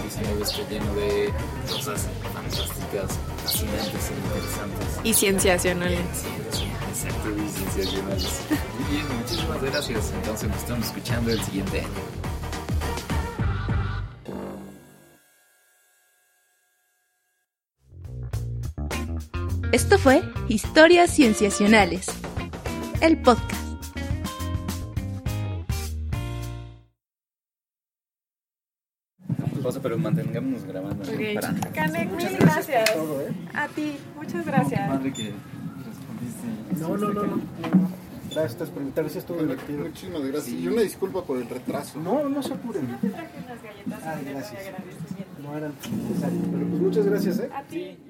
Speaker 2: 2019 esté lleno de cosas fantásticas, fascinantes e interesantes.
Speaker 4: Y cienciacionales.
Speaker 2: Exacto, y sensacionales. Muy bien, muchísimas gracias. Entonces nos estamos escuchando el siguiente año.
Speaker 1: Esto fue Historias Cienciacionales, el podcast.
Speaker 2: pausa, pero mantengámonos grabando. ¿no?
Speaker 4: Ok.
Speaker 2: Para...
Speaker 4: Canek,
Speaker 5: Muchas
Speaker 4: mil
Speaker 5: gracias
Speaker 4: gracias.
Speaker 5: todo, ¿eh?
Speaker 4: A ti, muchas gracias.
Speaker 2: Padre que respondiste.
Speaker 5: No, no, no, no. no. Gracias por invitarme, sí estuvo divertido.
Speaker 3: Muchísimas gracias. Y una disculpa por el retraso.
Speaker 5: No, no se apuren.
Speaker 4: Te traje unas galletas de
Speaker 5: gracias.
Speaker 4: agradecimiento.
Speaker 5: No eran necesarias, pero pues muchas gracias, ¿eh?
Speaker 4: A ti, gracias.